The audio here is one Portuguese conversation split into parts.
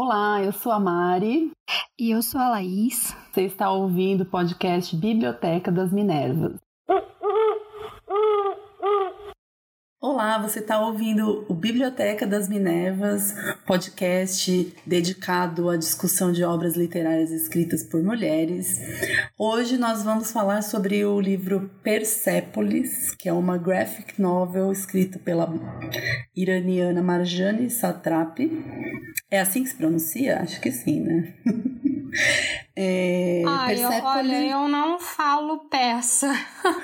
Olá, eu sou a Mari. E eu sou a Laís. Você está ouvindo o podcast Biblioteca das Minervas. Olá, você está ouvindo o Biblioteca das Minervas, podcast dedicado à discussão de obras literárias escritas por mulheres. Hoje nós vamos falar sobre o livro Persépolis, que é uma graphic novel escrita pela iraniana Marjane Satrapi. É assim que se pronuncia? Acho que sim, né? É, ah, eu, olha, eu não falo persa.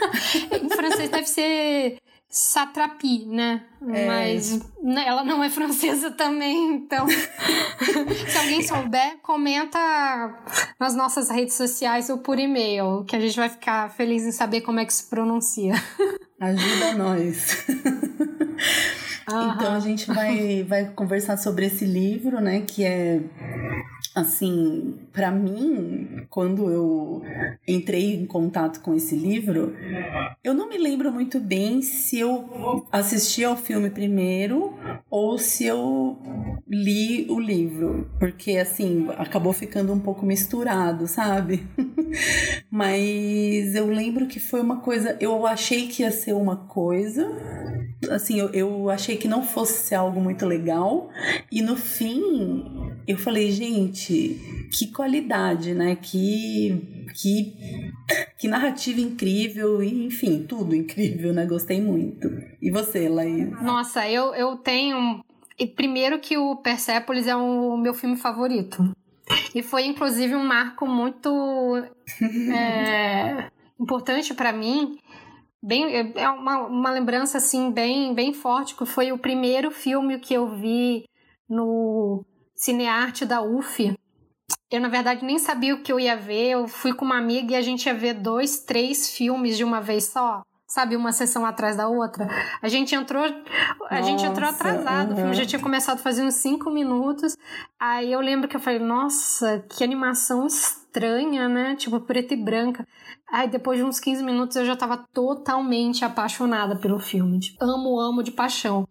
em francês deve ser Satrapi, né? É. Mas né, ela não é francesa também, então. se alguém souber, comenta nas nossas redes sociais ou por e-mail, que a gente vai ficar feliz em saber como é que se pronuncia. Ajuda nós. Então a gente vai, vai conversar sobre esse livro, né? Que é assim, para mim, quando eu entrei em contato com esse livro, eu não me lembro muito bem se eu assisti ao filme primeiro ou se eu li o livro, porque assim, acabou ficando um pouco misturado, sabe? Mas eu lembro que foi uma coisa, eu achei que ia ser uma coisa, assim, eu, eu achei que não fosse algo muito legal, e no fim eu falei, gente, que qualidade, né? Que, que, que narrativa incrível, e, enfim, tudo incrível, né? Gostei muito. E você, Laís? Nossa, eu, eu tenho. Primeiro que o Persepolis é o meu filme favorito. E foi, inclusive, um marco muito é, importante para mim. Bem, é uma, uma lembrança, assim, bem, bem forte, que foi o primeiro filme que eu vi no cinearte da UF. Eu, na verdade, nem sabia o que eu ia ver. Eu fui com uma amiga e a gente ia ver dois, três filmes de uma vez só. Sabe, uma sessão atrás da outra. A gente entrou, a Nossa, gente entrou atrasado. Uhum. O filme já tinha começado fazendo cinco minutos. Aí eu lembro que eu falei, nossa, que animação estranha, né? Tipo, preta e branca. Aí depois de uns 15 minutos eu já tava totalmente apaixonada pelo filme. Tipo, amo, amo de paixão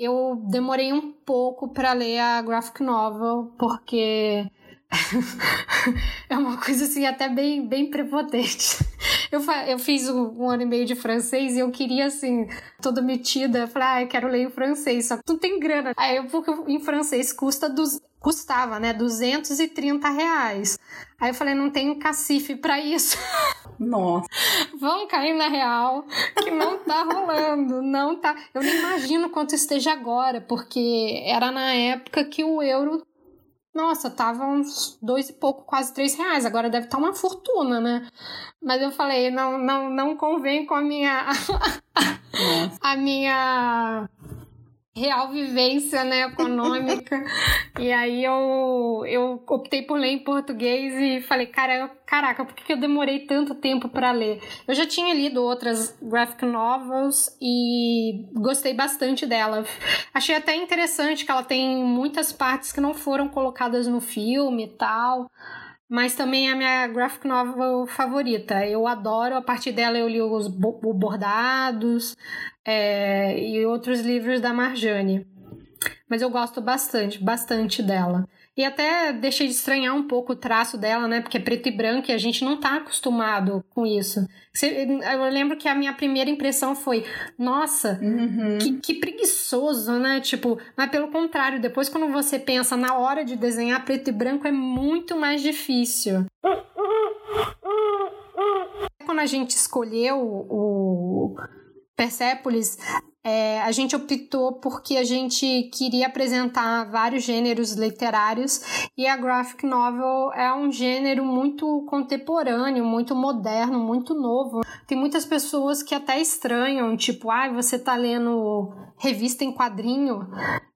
eu demorei um pouco para ler a graphic novel, porque é uma coisa assim até bem, bem prepotente. Eu, eu fiz um, um, ano e meio de francês e eu queria assim, toda metida, falar, ah, eu quero ler em francês, só que não tem grana. Aí eu, porque em francês custa dos, custava, né, 230 reais. Aí eu falei, não tenho cacife para isso. Nossa. Vamos cair na real, que não tá rolando, não tá. Eu nem imagino quanto esteja agora, porque era na época que o euro nossa, tava uns dois e pouco, quase três reais. Agora deve estar tá uma fortuna, né? Mas eu falei, não, não, não convém com a minha. a minha real vivência né, econômica. e aí eu, eu optei por ler em português e falei, cara, caraca, por que eu demorei tanto tempo para ler? Eu já tinha lido outras graphic novels e gostei bastante dela. Achei até interessante que ela tem muitas partes que não foram colocadas no filme e tal mas também é a minha graphic novel favorita. Eu adoro, a partir dela eu li os bordados é, e outros livros da Marjane. Mas eu gosto bastante, bastante dela. E até deixei de estranhar um pouco o traço dela, né? Porque é preto e branco e a gente não tá acostumado com isso. Eu lembro que a minha primeira impressão foi: nossa, uhum. que, que, preguiçoso, né? Tipo, mas pelo contrário, depois quando você pensa na hora de desenhar preto e branco é muito mais difícil. Quando a gente escolheu o Persepolis, é, a gente optou porque a gente queria apresentar vários gêneros literários e a graphic novel é um gênero muito contemporâneo, muito moderno, muito novo. Tem muitas pessoas que até estranham, tipo, ah, você tá lendo revista em quadrinho.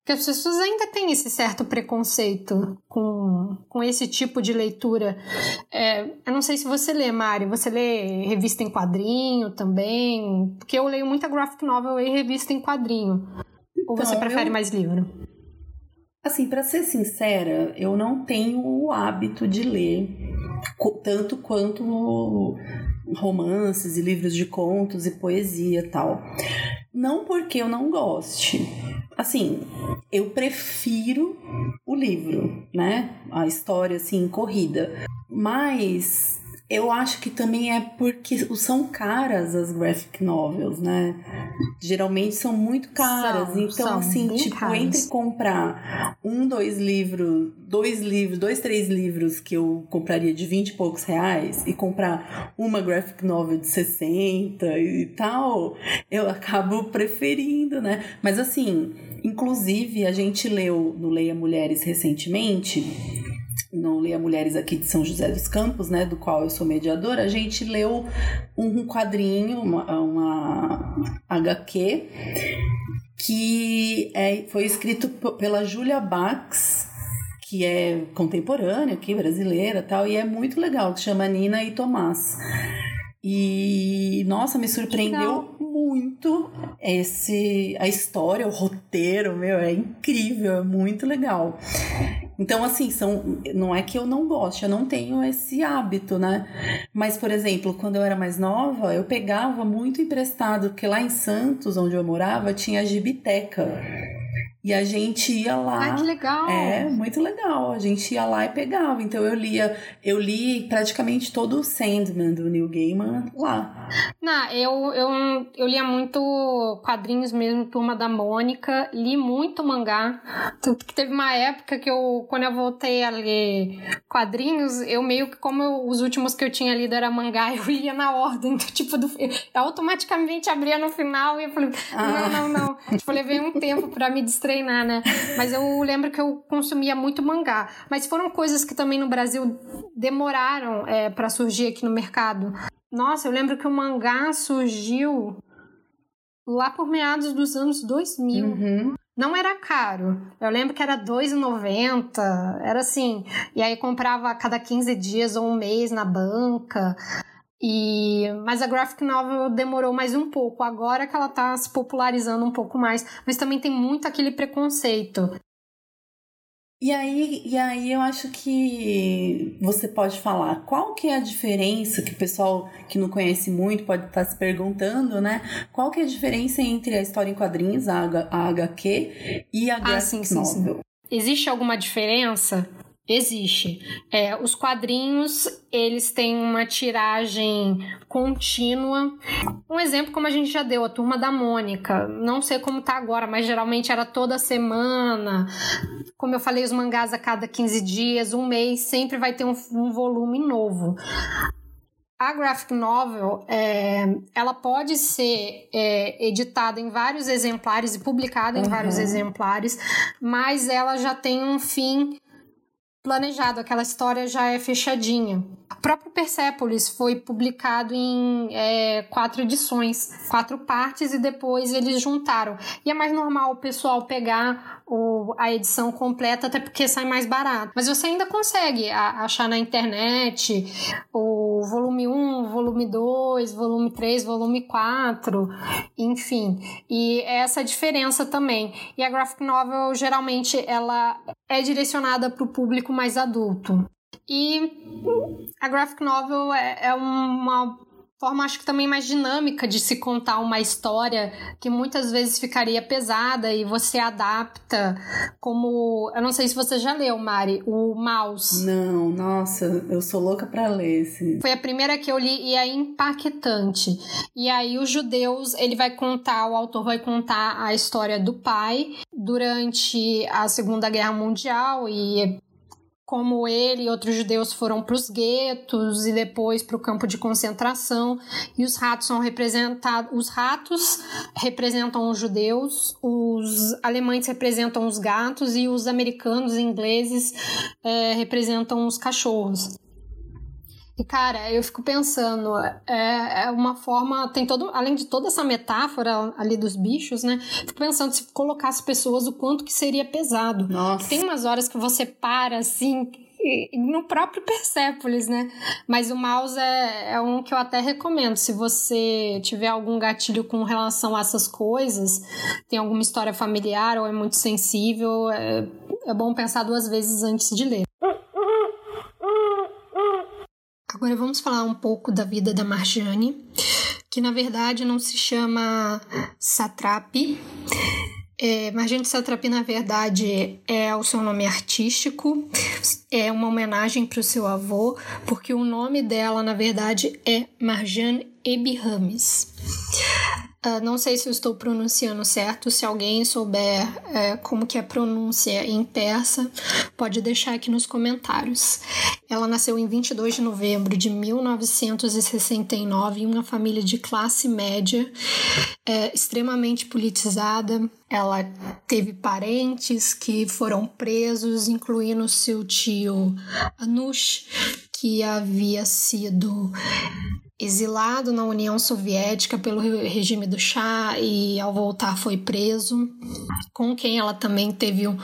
Porque as pessoas ainda têm esse certo preconceito com, com esse tipo de leitura. É, eu não sei se você lê, Mari. Você lê revista em quadrinho também? Porque eu leio muita graphic novel e revista em quadrinho. Ou você então, prefere eu... mais livro? Assim, para ser sincera, eu não tenho o hábito de ler tanto quanto romances e livros de contos e poesia tal. Não porque eu não goste. Assim, eu prefiro o livro, né? A história assim corrida. Mas eu acho que também é porque são caras as graphic novels, né? Geralmente são muito caras. São, então, são assim, tipo, caras. entre comprar um, dois livros, dois livros, dois, três livros que eu compraria de 20 e poucos reais e comprar uma graphic novel de 60 e tal, eu acabo preferindo, né? Mas assim, inclusive a gente leu no Leia Mulheres recentemente não Leia Mulheres aqui de São José dos Campos, né, do qual eu sou mediadora, a gente leu um quadrinho, uma, uma HQ, que é, foi escrito pela Julia Bax, que é contemporânea aqui, brasileira tal, e é muito legal, que chama Nina e Tomás. E nossa, me surpreendeu muito esse a história, o roteiro, meu, é incrível, é muito legal. Então, assim, são, não é que eu não goste, eu não tenho esse hábito, né? Mas, por exemplo, quando eu era mais nova, eu pegava muito emprestado, porque lá em Santos, onde eu morava, tinha a gibiteca. E a gente ia lá. Ai, que legal! É, muito legal. A gente ia lá e pegava. Então eu lia, eu li praticamente todo o Sandman do Neil Gaiman lá. Não, eu, eu, eu lia muito quadrinhos mesmo, Turma da Mônica, li muito mangá. Tanto que teve uma época que eu, quando eu voltei a ler quadrinhos, eu meio que, como eu, os últimos que eu tinha lido era mangá, eu lia na ordem, do, tipo, do, eu automaticamente abria no final e eu falei, ah. não, não, não. tipo, levei um tempo para me distrair treinar, né? Mas eu lembro que eu consumia muito mangá. Mas foram coisas que também no Brasil demoraram é, para surgir aqui no mercado. Nossa, eu lembro que o mangá surgiu lá por meados dos anos 2000. Uhum. Não era caro. Eu lembro que era R$2,90. Era assim. E aí comprava a cada 15 dias ou um mês na banca. E, mas a graphic novel demorou mais um pouco, agora que ela está se popularizando um pouco mais, mas também tem muito aquele preconceito. E aí, e aí eu acho que você pode falar qual que é a diferença que o pessoal que não conhece muito pode estar tá se perguntando, né? Qual que é a diferença entre a história em quadrinhos, a, a HQ e a graphic ah, sim, sim, novel? Sim. Existe alguma diferença? Existe. É, os quadrinhos, eles têm uma tiragem contínua. Um exemplo, como a gente já deu, a Turma da Mônica. Não sei como tá agora, mas geralmente era toda semana. Como eu falei, os mangás a cada 15 dias, um mês, sempre vai ter um, um volume novo. A graphic novel, é, ela pode ser é, editada em vários exemplares e publicada em uhum. vários exemplares, mas ela já tem um fim planejado, aquela história já é fechadinha. O próprio Persepolis foi publicado em é, quatro edições, quatro partes, e depois eles juntaram. E é mais normal o pessoal pegar o, a edição completa, até porque sai mais barato. Mas você ainda consegue achar na internet o volume 1, volume 2, volume 3, volume 4, enfim. E é essa diferença também. E a graphic novel, geralmente, ela é direcionada para o público mais adulto. E a graphic novel é, é uma forma, acho que também mais dinâmica de se contar uma história que muitas vezes ficaria pesada e você adapta como. Eu não sei se você já leu, Mari, o Mouse. Não, nossa, eu sou louca para ler esse. Foi a primeira que eu li e é impactante. E aí, os judeus, ele vai contar, o autor vai contar a história do pai durante a Segunda Guerra Mundial e como ele e outros judeus foram para os guetos e depois para o campo de concentração. E os ratos são representados os ratos representam os judeus os alemães representam os gatos e os americanos e ingleses é, representam os cachorros e, cara, eu fico pensando, é, é uma forma, tem todo, além de toda essa metáfora ali dos bichos, né? Fico pensando se colocasse pessoas o quanto que seria pesado. Nossa. Tem umas horas que você para, assim, no próprio Persepolis, né? Mas o mouse é, é, um que eu até recomendo. Se você tiver algum gatilho com relação a essas coisas, tem alguma história familiar ou é muito sensível, é, é bom pensar duas vezes antes de ler. Agora vamos falar um pouco da vida da Marjane, que na verdade não se chama Satrapi, É, Marjane Satrapi, na verdade, é o seu nome artístico, é uma homenagem para o seu avô, porque o nome dela, na verdade, é Marjane Ebihames. Uh, não sei se eu estou pronunciando certo, se alguém souber uh, como que é pronúncia em persa, pode deixar aqui nos comentários. Ela nasceu em 22 de novembro de 1969 em uma família de classe média, uh, extremamente politizada. Ela teve parentes que foram presos, incluindo seu tio Anush, que havia sido exilado na União Soviética pelo regime do Shah e ao voltar foi preso, com quem ela também teve um,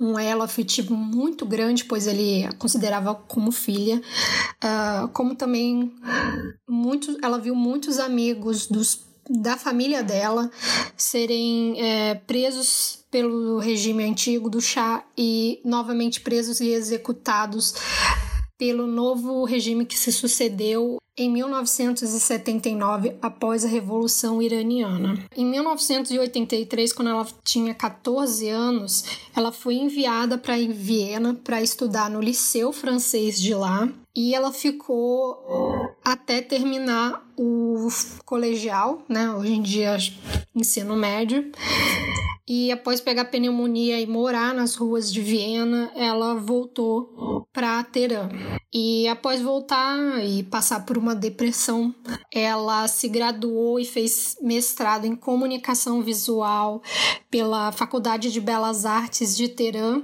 um elo afetivo muito grande, pois ele a considerava como filha, uh, como também muito, ela viu muitos amigos dos da família dela serem é, presos pelo regime antigo do Shah e novamente presos e executados pelo novo regime que se sucedeu em 1979, após a Revolução Iraniana. Em 1983, quando ela tinha 14 anos, ela foi enviada para Viena para estudar no Liceu Francês de lá e ela ficou até terminar o colegial, né? Hoje em dia ensino médio. E após pegar pneumonia e morar nas ruas de Viena, ela voltou para Teherã. E após voltar e passar por uma depressão, ela se graduou e fez mestrado em comunicação visual pela Faculdade de Belas Artes de Teherã,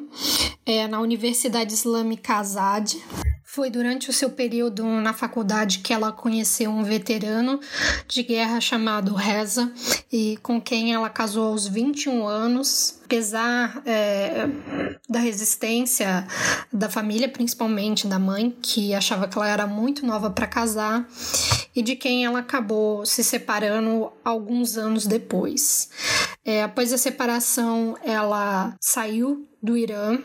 é, na Universidade Islâmica Azad. Foi durante o seu período na faculdade que ela conheceu um veterano de guerra chamado Reza e com quem ela casou aos 21 anos. Apesar é, da resistência da família, principalmente da mãe, que achava que ela era muito nova para casar, e de quem ela acabou se separando alguns anos depois. É, após a separação, ela saiu do Irã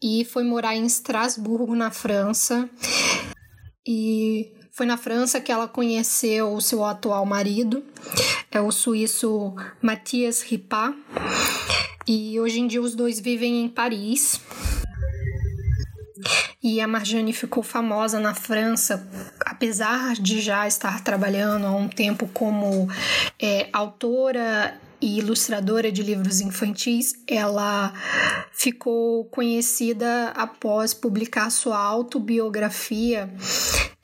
e foi morar em Estrasburgo, na França. E foi na França que ela conheceu o seu atual marido, é o suíço Mathias Ripat. E hoje em dia os dois vivem em Paris. E a Marjane ficou famosa na França, apesar de já estar trabalhando há um tempo como é, autora e ilustradora de livros infantis, ela ficou conhecida após publicar sua autobiografia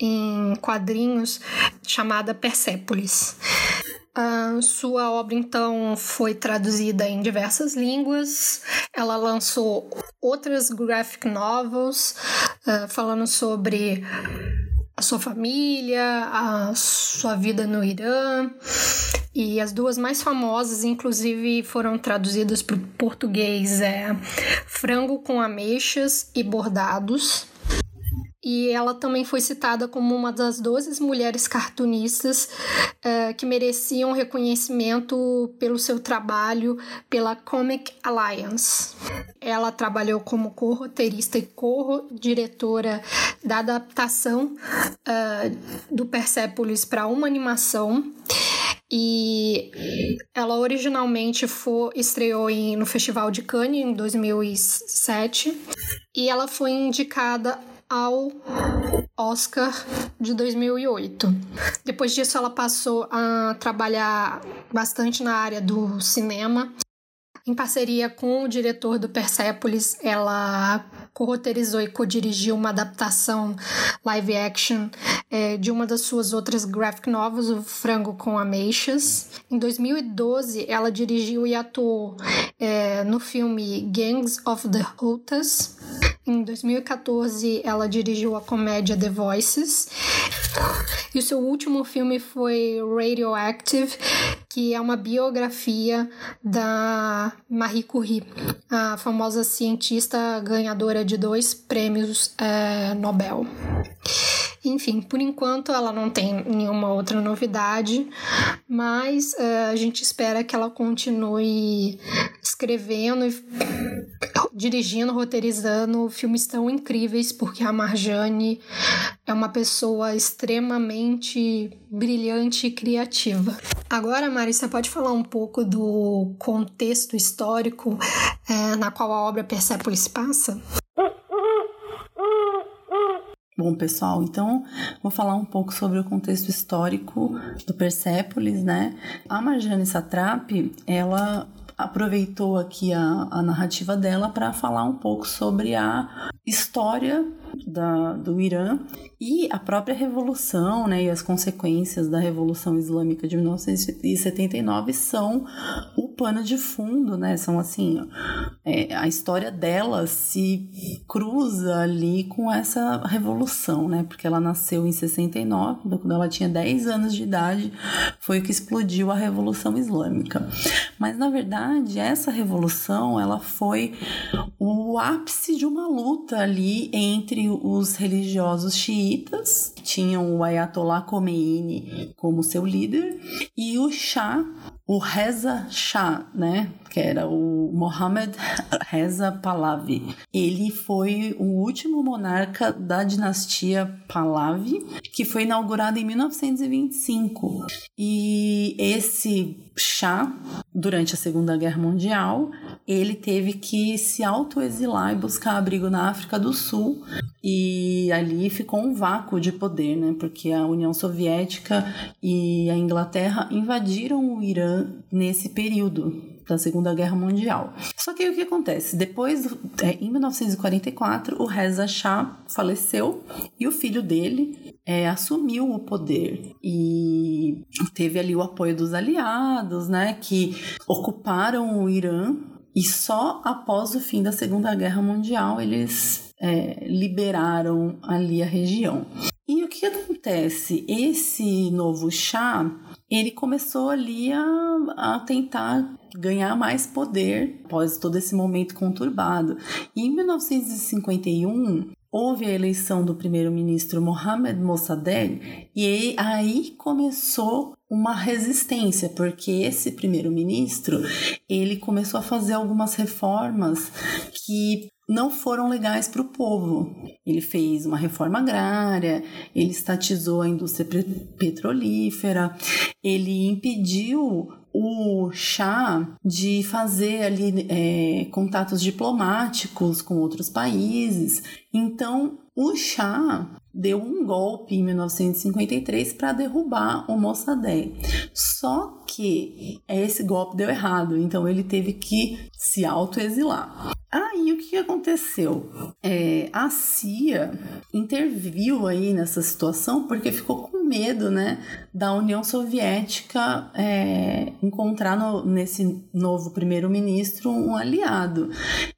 em quadrinhos chamada Persépolis. Uh, sua obra então foi traduzida em diversas línguas. Ela lançou outras graphic novels uh, falando sobre a sua família, a sua vida no Irã. E as duas mais famosas, inclusive, foram traduzidas para o português: é Frango com Ameixas e Bordados e ela também foi citada como uma das 12 mulheres cartunistas uh, que mereciam reconhecimento pelo seu trabalho pela Comic Alliance. Ela trabalhou como co-roteirista e co-diretora da adaptação uh, do Persepolis para uma animação e ela originalmente foi, estreou em, no Festival de Cannes em 2007 e ela foi indicada ao Oscar de 2008. Depois disso, ela passou a trabalhar bastante na área do cinema. Em parceria com o diretor do Persepolis, ela co-roteirizou e co-dirigiu uma adaptação live action é, de uma das suas outras graphic novels, O Frango com Ameixas. Em 2012, ela dirigiu e atuou é, no filme Gangs of the Hutas. Em 2014, ela dirigiu a comédia The Voices. E o seu último filme foi Radioactive, que é uma biografia da Marie Curie, a famosa cientista ganhadora de dois prêmios é, Nobel. Enfim, por enquanto ela não tem nenhuma outra novidade, mas uh, a gente espera que ela continue escrevendo e dirigindo, roteirizando filmes tão incríveis, porque a Marjane é uma pessoa extremamente brilhante e criativa. Agora, Mari, você pode falar um pouco do contexto histórico é, na qual a obra Persépolis se passa? Bom, pessoal, então vou falar um pouco sobre o contexto histórico do Persépolis, né? A Marjane Satrapi, ela aproveitou aqui a, a narrativa dela para falar um pouco sobre a história da, do Irã e a própria revolução, né, e as consequências da Revolução Islâmica de 1979 são o pano de fundo, né, são assim, é, a história dela se cruza ali com essa revolução, né, porque ela nasceu em 69, quando ela tinha 10 anos de idade, foi o que explodiu a Revolução Islâmica. Mas, na verdade, essa revolução, ela foi o ápice de uma luta ali entre os religiosos xiitas, tinham o Ayatollah Khomeini como seu líder, e o Shah, o Reza Shah, né, que era o Mohammed Reza Pahlavi. Ele foi o último monarca da dinastia Pahlavi, que foi inaugurado em 1925. E esse Shah, durante a Segunda Guerra Mundial, ele teve que se autoexilar e buscar abrigo na África do Sul. E ali ficou um vácuo de poder, né? Porque a União Soviética e a Inglaterra invadiram o Irã nesse período da Segunda Guerra Mundial. Só que aí o que acontece? Depois, é, em 1944, o Reza Shah faleceu e o filho dele é, assumiu o poder e teve ali o apoio dos aliados, né, que ocuparam o Irã e só após o fim da Segunda Guerra Mundial eles é, liberaram ali a região. E o que acontece? Esse novo chá, ele começou ali a, a tentar ganhar mais poder após todo esse momento conturbado. E em 1951, houve a eleição do primeiro-ministro Mohamed Mossadegh e aí começou uma resistência, porque esse primeiro-ministro, ele começou a fazer algumas reformas que não foram legais para o povo. Ele fez uma reforma agrária, ele estatizou a indústria petrolífera, ele impediu o chá de fazer ali é, contatos diplomáticos com outros países. Então, o chá deu um golpe em 1953 para derrubar o Mossadegh. Só que esse golpe deu errado, então ele teve que se autoexilar. Aí o que aconteceu? É, a CIA interviu aí nessa situação porque ficou com medo, né, da União Soviética é, encontrar no, nesse novo primeiro-ministro um aliado.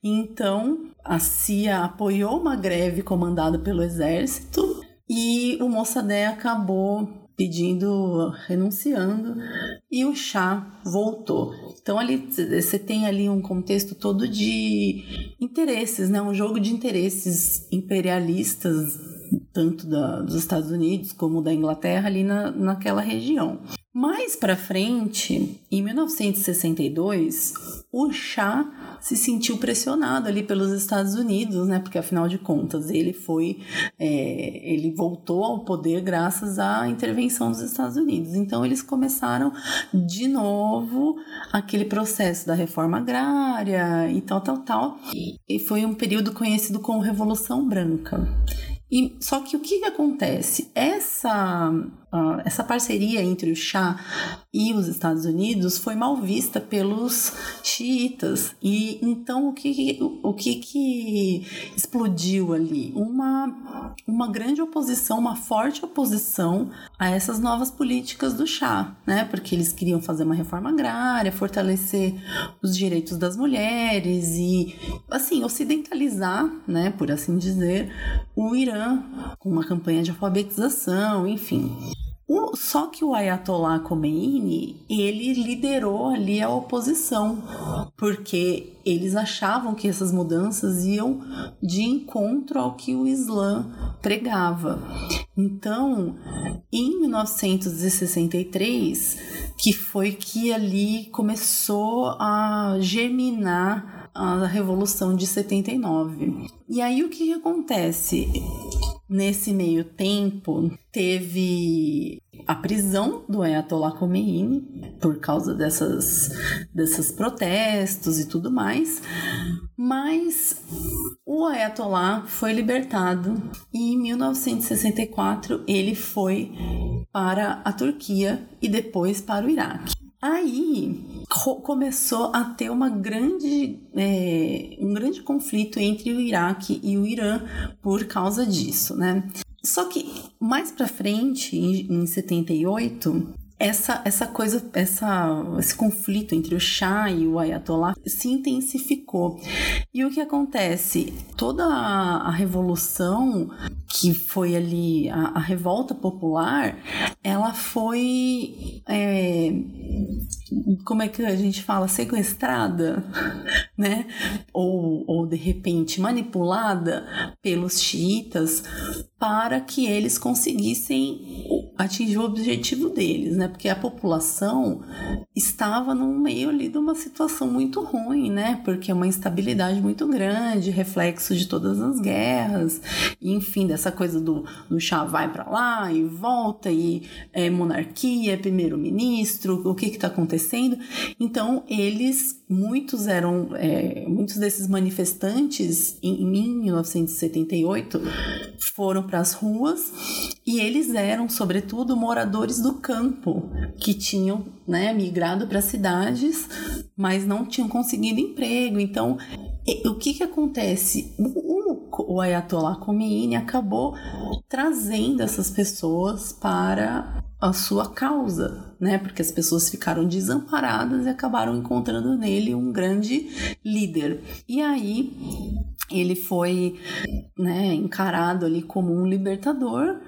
Então a CIA apoiou uma greve comandada pelo exército e o Mossadegh acabou pedindo, renunciando, e o chá voltou. Então ali você tem ali um contexto todo de interesses, né? Um jogo de interesses imperialistas, tanto da, dos Estados Unidos como da Inglaterra ali na, naquela região. Mais para frente, em 1962, o chá se sentiu pressionado ali pelos Estados Unidos, né? Porque afinal de contas ele foi, é, ele voltou ao poder graças à intervenção dos Estados Unidos. Então eles começaram de novo aquele processo da reforma agrária e tal, tal, tal. E foi um período conhecido como Revolução Branca. E, só que o que, que acontece? Essa, uh, essa parceria entre o Shah e os Estados Unidos foi mal vista pelos xiitas. E então o que, o que, que explodiu ali? Uma, uma grande oposição, uma forte oposição a essas novas políticas do Shah, né? Porque eles queriam fazer uma reforma agrária, fortalecer os direitos das mulheres e, assim, ocidentalizar, né, por assim dizer, o Irã com uma campanha de alfabetização, enfim. O, só que o Ayatollah Khomeini, ele liderou ali a oposição, porque eles achavam que essas mudanças iam de encontro ao que o Islã pregava. Então, em 1963, que foi que ali começou a germinar a Revolução de 79. E aí o que, acontece? Nesse meio tempo, teve a prisão do Ayatollah Khomeini por causa dessas, desses protestos e tudo mais, mas o Ayatollah foi libertado e em 1964 ele foi para a Turquia e depois para o Iraque. Aí começou a ter uma grande, é, um grande conflito entre o Iraque e o Irã por causa disso, né? Só que mais para frente, em 78, essa, essa coisa, essa, esse conflito entre o Shah e o Ayatollah se intensificou. E o que acontece? Toda a, a revolução que foi ali, a, a, revolta popular, ela foi. É, como é que a gente fala? Sequestrada, né? Ou, ou de repente manipulada pelos xiitas para que eles conseguissem atingir o objetivo deles, né? Porque a população estava no meio ali de uma situação muito ruim, né? Porque é uma instabilidade muito grande, reflexo de todas as guerras, e, enfim, dessa coisa do, do chá vai para lá e volta, e é, monarquia, primeiro-ministro, o que está acontecendo? Então, eles, muitos eram, é, muitos desses manifestantes em, em 1978 foram para as ruas e eles eram, sobretudo, moradores do campo que tinham né, migrado para cidades, mas não tinham conseguido emprego. Então, o que, que acontece? O, o Ayatollah Khomeini acabou trazendo essas pessoas para a sua causa, né? Porque as pessoas ficaram desamparadas e acabaram encontrando nele um grande líder. E aí ele foi né, encarado ali como um libertador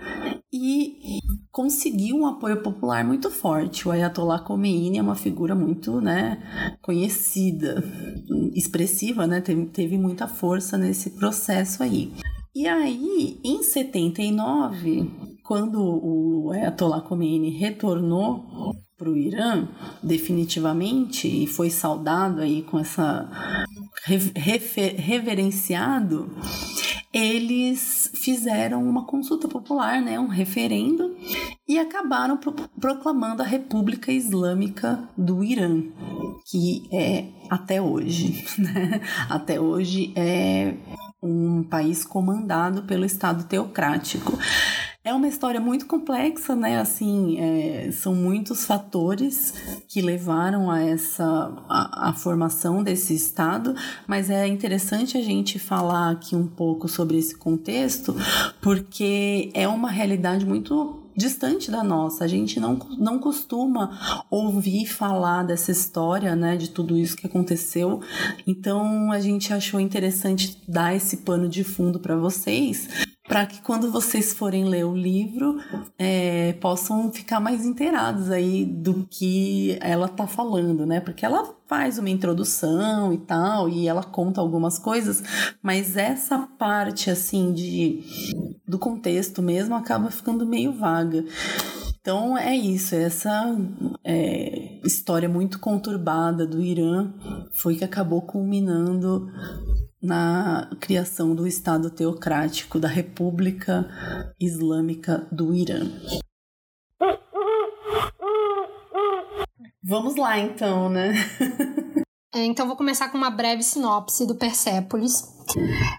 e conseguiu um apoio popular muito forte. O Ayatollah Khomeini é uma figura muito né, conhecida, expressiva, né, teve, teve muita força nesse processo aí. E aí, em 79, quando o Ayatollah Khomeini retornou para o Irã definitivamente e foi saudado aí com essa reverenciado, eles fizeram uma consulta popular, né, um referendo, e acabaram pro, proclamando a República Islâmica do Irã, que é até hoje, né? Até hoje é um país comandado pelo Estado teocrático. É uma história muito complexa, né? Assim, é, são muitos fatores que levaram a essa a, a, formação desse estado, mas é interessante a gente falar aqui um pouco sobre esse contexto, porque é uma realidade muito distante da nossa. A gente não, não costuma ouvir falar dessa história, né, de tudo isso que aconteceu. Então a gente achou interessante dar esse pano de fundo para vocês, para que quando vocês forem ler o livro é, possam ficar mais inteirados aí do que ela tá falando, né? Porque ela faz uma introdução e tal, e ela conta algumas coisas, mas essa parte assim de do contexto mesmo acaba ficando meio vaga. Então é isso, essa é, história muito conturbada do Irã foi que acabou culminando na criação do Estado teocrático da República Islâmica do Irã. Vamos lá então, né? É, então vou começar com uma breve sinopse do Persépolis.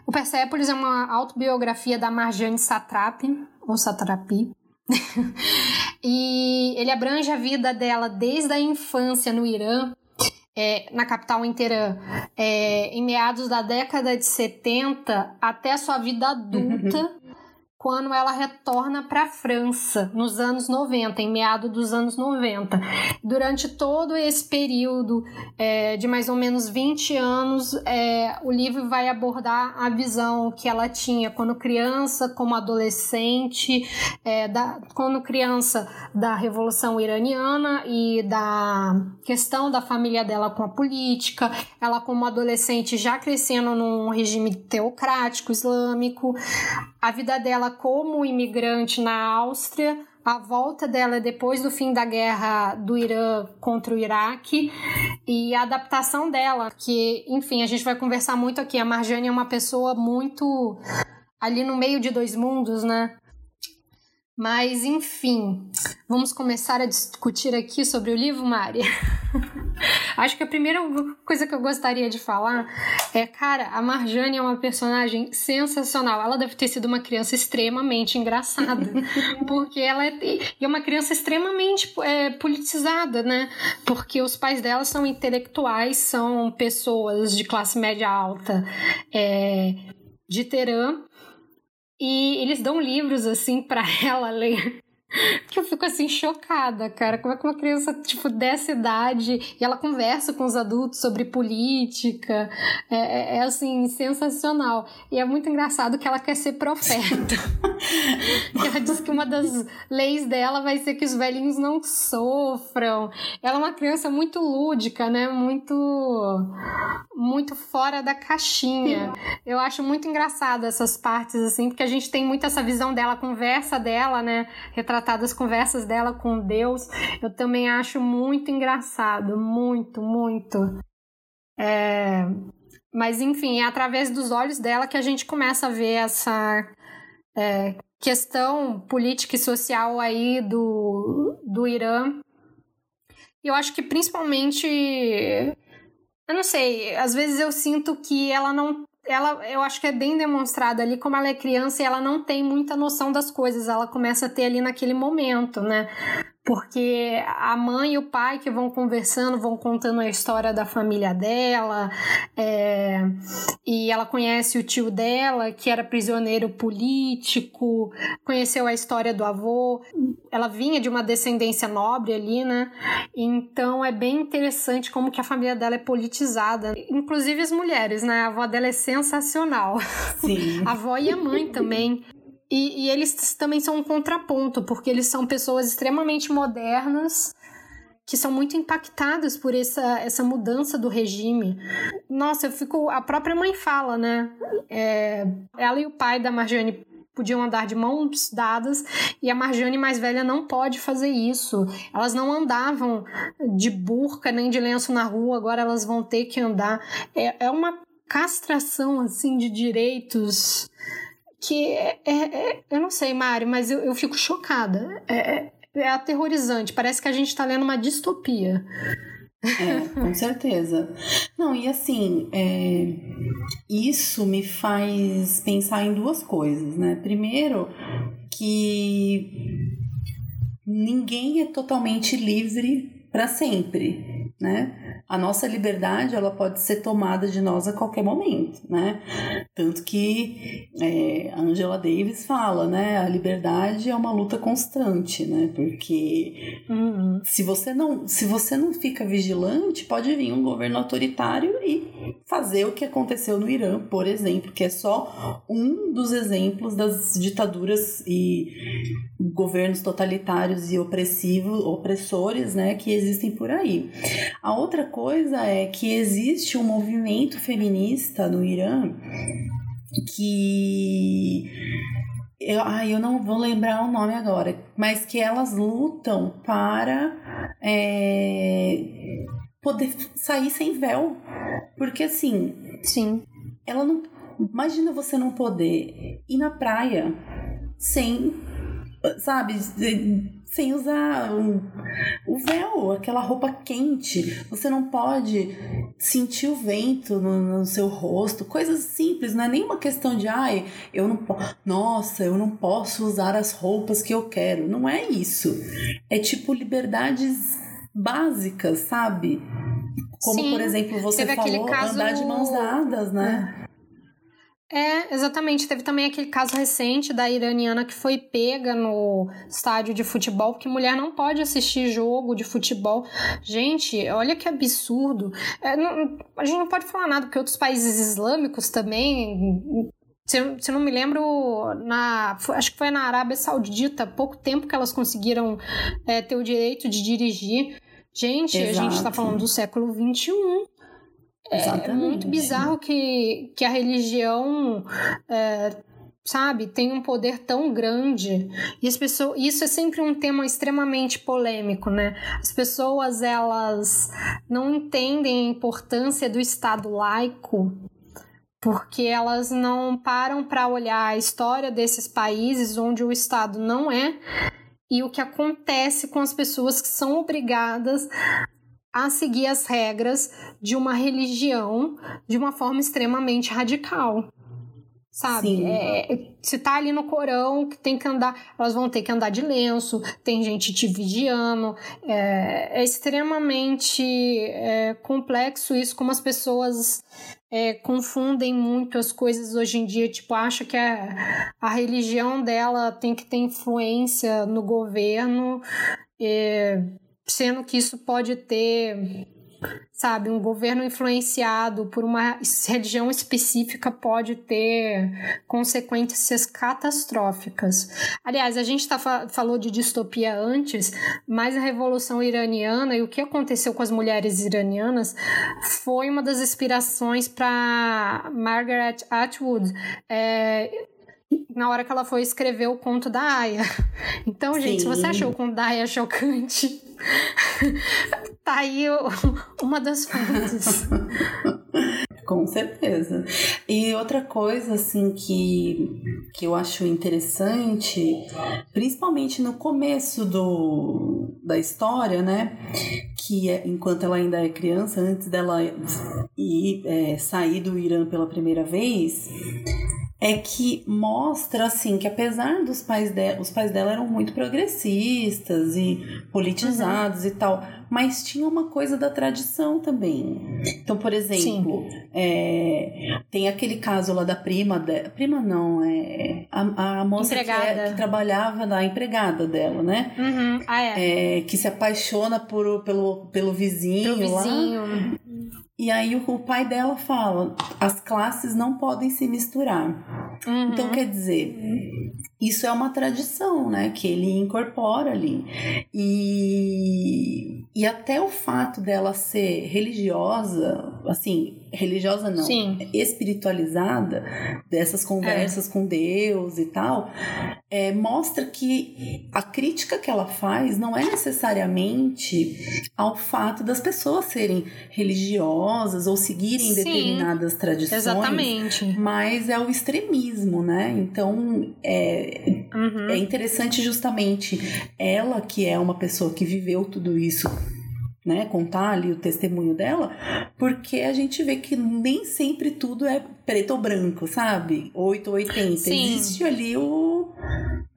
O Persépolis é uma autobiografia da Marjane Satrapi, ou Satrapi, e ele abrange a vida dela desde a infância no Irã é, na capital inteira é, em meados da década de 70 até sua vida adulta. Uhum quando ela retorna para a França, nos anos 90, em meado dos anos 90. Durante todo esse período é, de mais ou menos 20 anos, é, o livro vai abordar a visão que ela tinha quando criança, como adolescente, é, da, quando criança da Revolução Iraniana e da questão da família dela com a política, ela como adolescente já crescendo num regime teocrático islâmico, a vida dela como imigrante na Áustria a volta dela é depois do fim da guerra do Irã contra o Iraque e a adaptação dela, que, enfim, a gente vai conversar muito aqui. A Marjane é uma pessoa muito ali no meio de dois mundos, né? Mas, enfim, vamos começar a discutir aqui sobre o livro, Mari. Acho que a primeira coisa que eu gostaria de falar é, cara, a Marjane é uma personagem sensacional. Ela deve ter sido uma criança extremamente engraçada, porque ela é, é uma criança extremamente é, politizada, né? Porque os pais dela são intelectuais, são pessoas de classe média alta, é, de Teherã, e eles dão livros assim para ela ler que eu fico assim chocada, cara. Como é que uma criança, tipo, dessa idade e ela conversa com os adultos sobre política? É, é, é assim, sensacional. E é muito engraçado que ela quer ser profeta. ela diz que uma das leis dela vai ser que os velhinhos não sofram. Ela é uma criança muito lúdica, né? Muito. Muito fora da caixinha. Eu acho muito engraçado essas partes, assim, porque a gente tem muito essa visão dela, a conversa dela, né? Retratada tratar das conversas dela com Deus, eu também acho muito engraçado, muito, muito. É... Mas enfim, é através dos olhos dela que a gente começa a ver essa é, questão política e social aí do, do Irã. E eu acho que principalmente. Eu não sei, às vezes eu sinto que ela não ela, eu acho que é bem demonstrado ali como ela é criança e ela não tem muita noção das coisas. Ela começa a ter ali naquele momento, né? Porque a mãe e o pai que vão conversando vão contando a história da família dela é, e ela conhece o tio dela que era prisioneiro político conheceu a história do avô. Ela vinha de uma descendência nobre ali né? Então é bem interessante como que a família dela é politizada. Inclusive as mulheres né? A avó dela é sensacional. Sim. a avó e a mãe também e, e, eles também são um contraponto, porque eles são pessoas extremamente modernas que são muito impactadas por essa, essa mudança do regime. Nossa, eu fico. A própria mãe fala, né? É, ela e o pai da Marjane podiam andar de mãos dadas e a Marjane mais velha não pode fazer isso. Elas não andavam de burca nem de lenço na rua, agora elas vão ter que andar. É, é uma castração assim de direitos que é, é, é, eu não sei, Mari, mas eu, eu fico chocada. É, é, é aterrorizante. Parece que a gente está lendo uma distopia. É, com certeza. Não, e assim, é, isso me faz pensar em duas coisas, né? Primeiro, que ninguém é totalmente livre para sempre, né? A nossa liberdade ela pode ser tomada de nós a qualquer momento, né? Tanto que é, Angela Davis fala, né? A liberdade é uma luta constante, né? Porque uhum. se você não se você não fica vigilante, pode vir um governo autoritário e fazer o que aconteceu no Irã, por exemplo, que é só um dos exemplos das ditaduras e governos totalitários e opressivos, opressores, né, que existem por aí. A outra coisa é que existe um movimento feminista no Irã que eu, ai, eu não vou lembrar o nome agora, mas que elas lutam para é, poder sair sem véu. Porque assim, sim, ela não. Imagina você não poder ir na praia sem sabe, sem usar o, véu, aquela roupa quente. Você não pode sentir o vento no, no, seu rosto, coisas simples, não é nenhuma questão de ai, eu não posso, nossa, eu não posso usar as roupas que eu quero. Não é isso. É tipo liberdades básicas, sabe? Como, Sim, por exemplo, você falou, andar de mãos dadas, né? É, exatamente. Teve também aquele caso recente da iraniana que foi pega no estádio de futebol, porque mulher não pode assistir jogo de futebol. Gente, olha que absurdo. É, não, a gente não pode falar nada, porque outros países islâmicos também. Se, se não me lembro, na, acho que foi na Arábia Saudita, há pouco tempo que elas conseguiram é, ter o direito de dirigir. Gente, Exato. a gente está falando do século XXI. É, é muito bizarro que, que a religião é, sabe, tem um poder tão grande e as pessoas, isso é sempre um tema extremamente polêmico, né? As pessoas elas não entendem a importância do Estado laico porque elas não param para olhar a história desses países onde o Estado não é e o que acontece com as pessoas que são obrigadas a seguir as regras de uma religião de uma forma extremamente radical sabe? É, se tá ali no Corão que tem que andar, elas vão ter que andar de lenço, tem gente te vigiando, é, é extremamente é, complexo isso, como as pessoas é, confundem muito as coisas hoje em dia, tipo, acha que a, a religião dela tem que ter influência no governo, é, sendo que isso pode ter sabe? Um governo influenciado por uma religião específica pode ter consequências catastróficas. Aliás, a gente tá, falou de distopia antes, mas a Revolução Iraniana e o que aconteceu com as mulheres iranianas foi uma das inspirações para Margaret Atwood. É, na hora que ela foi escrever o conto da Aya. Então, gente, Sim. se você achou o conto da Aya chocante, tá aí uma das fontes. Com certeza. E outra coisa, assim, que, que eu acho interessante, principalmente no começo do, da história, né? Que é, enquanto ela ainda é criança, antes dela ir, é, sair do Irã pela primeira vez, é que mostra assim que apesar dos pais dela, os pais dela eram muito progressistas e politizados uhum. e tal, mas tinha uma coisa da tradição também. Então, por exemplo, é, tem aquele caso lá da prima dela, prima não, é a, a moça que, é, que, trabalhava da empregada dela, né? Uhum. Ah, é. é. que se apaixona por, pelo, pelo vizinho, pelo vizinho. lá. E aí o, o pai dela fala: as classes não podem se misturar. Uhum. Então, quer dizer, isso é uma tradição, né? Que ele incorpora ali. E, e até o fato dela ser religiosa, assim, religiosa não, Sim. espiritualizada, dessas conversas é. com Deus e tal, é, mostra que a crítica que ela faz não é necessariamente ao fato das pessoas serem religiosas ou seguirem Sim, determinadas tradições. Exatamente. Mas é o extremismo, né? Então, é, Uhum. É interessante justamente ela, que é uma pessoa que viveu tudo isso né, contar ali o testemunho dela, porque a gente vê que nem sempre tudo é preto ou branco, sabe? 8 ou 80. Sim. Existe ali o,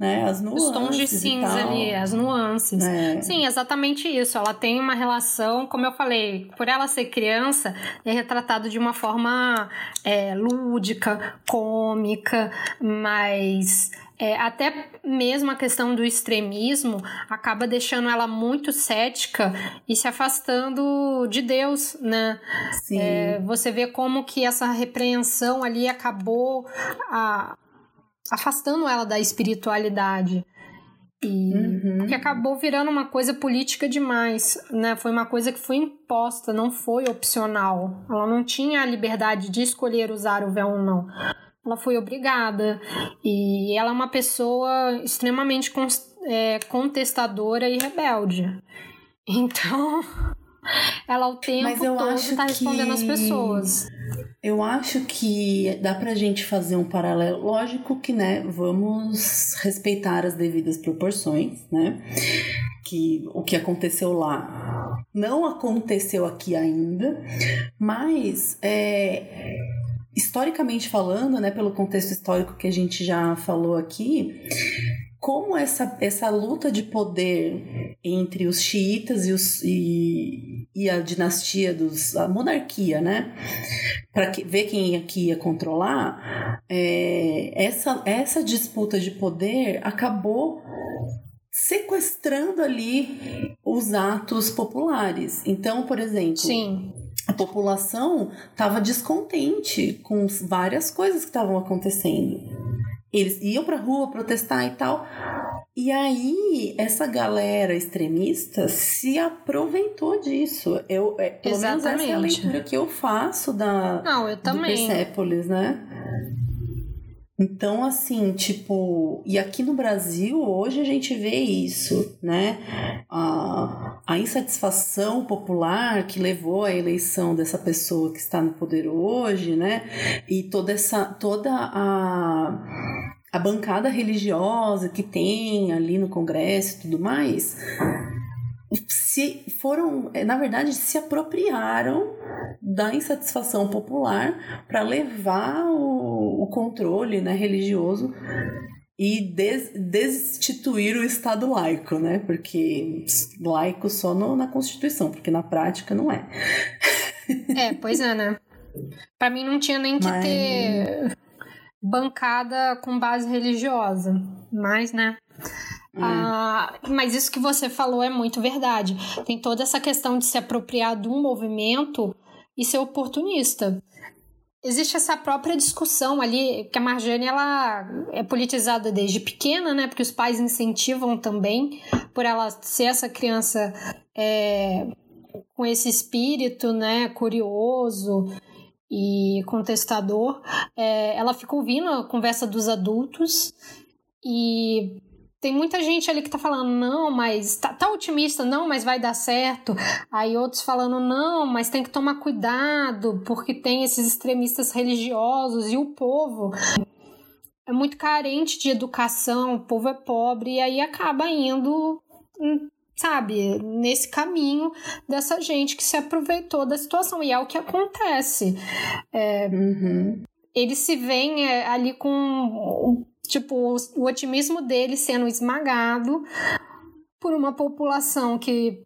né, as nuances. Os tons de cinza ali, as nuances. É. Sim, exatamente isso. Ela tem uma relação, como eu falei, por ela ser criança, é retratado de uma forma é, lúdica, cômica, mas é, até mesmo a questão do extremismo acaba deixando ela muito cética e se afastando de Deus, né? Sim. É, você vê como que essa repreensão ali acabou a, afastando ela da espiritualidade. E, uhum. Porque acabou virando uma coisa política demais, né? Foi uma coisa que foi imposta, não foi opcional. Ela não tinha a liberdade de escolher usar o véu ou não ela foi obrigada. E ela é uma pessoa extremamente é, contestadora e rebelde. Então, ela o tempo todo está respondendo que... as pessoas. Eu acho que dá pra gente fazer um paralelo. Lógico que, né, vamos respeitar as devidas proporções, né? Que o que aconteceu lá não aconteceu aqui ainda, mas é, historicamente falando, né, pelo contexto histórico que a gente já falou aqui, como essa, essa luta de poder entre os xiitas e, os, e, e a dinastia dos. a monarquia, né? Para ver quem aqui ia controlar, é, essa, essa disputa de poder acabou sequestrando ali os atos populares. Então, por exemplo. Sim a população estava descontente com várias coisas que estavam acontecendo. Eles iam para rua protestar e tal. E aí, essa galera extremista se aproveitou disso. Eu, é, pelo Exatamente. menos essa é a leitura que eu faço da Não, eu também. do Persepolis, né? Então, assim, tipo, e aqui no Brasil hoje a gente vê isso, né? A, a insatisfação popular que levou à eleição dessa pessoa que está no poder hoje, né? E toda essa, toda a, a bancada religiosa que tem ali no Congresso e tudo mais, se foram, na verdade, se apropriaram da insatisfação popular para levar o, o controle né, religioso e des, destituir o Estado laico, né? Porque laico só no, na Constituição, porque na prática não é. É, pois é, né? Para mim não tinha nem que Mas... ter bancada com base religiosa, mas, né? É. Ah, mas isso que você falou é muito verdade. Tem toda essa questão de se apropriar de um movimento e ser oportunista. Existe essa própria discussão ali, que a Marjane ela é politizada desde pequena, né? Porque os pais incentivam também, por ela ser essa criança é, com esse espírito, né? Curioso e contestador. É, ela fica ouvindo a conversa dos adultos e tem muita gente ali que tá falando, não, mas tá, tá, otimista, não, mas vai dar certo. Aí outros falando, não, mas tem que tomar cuidado, porque tem esses extremistas religiosos e o povo é muito carente de educação, o povo é pobre, e aí acaba indo, hum, sabe, nesse caminho dessa gente que se aproveitou da situação. E é o que acontece. É, uhum. Eles se veem é, ali com Tipo, o otimismo dele sendo esmagado por uma população que,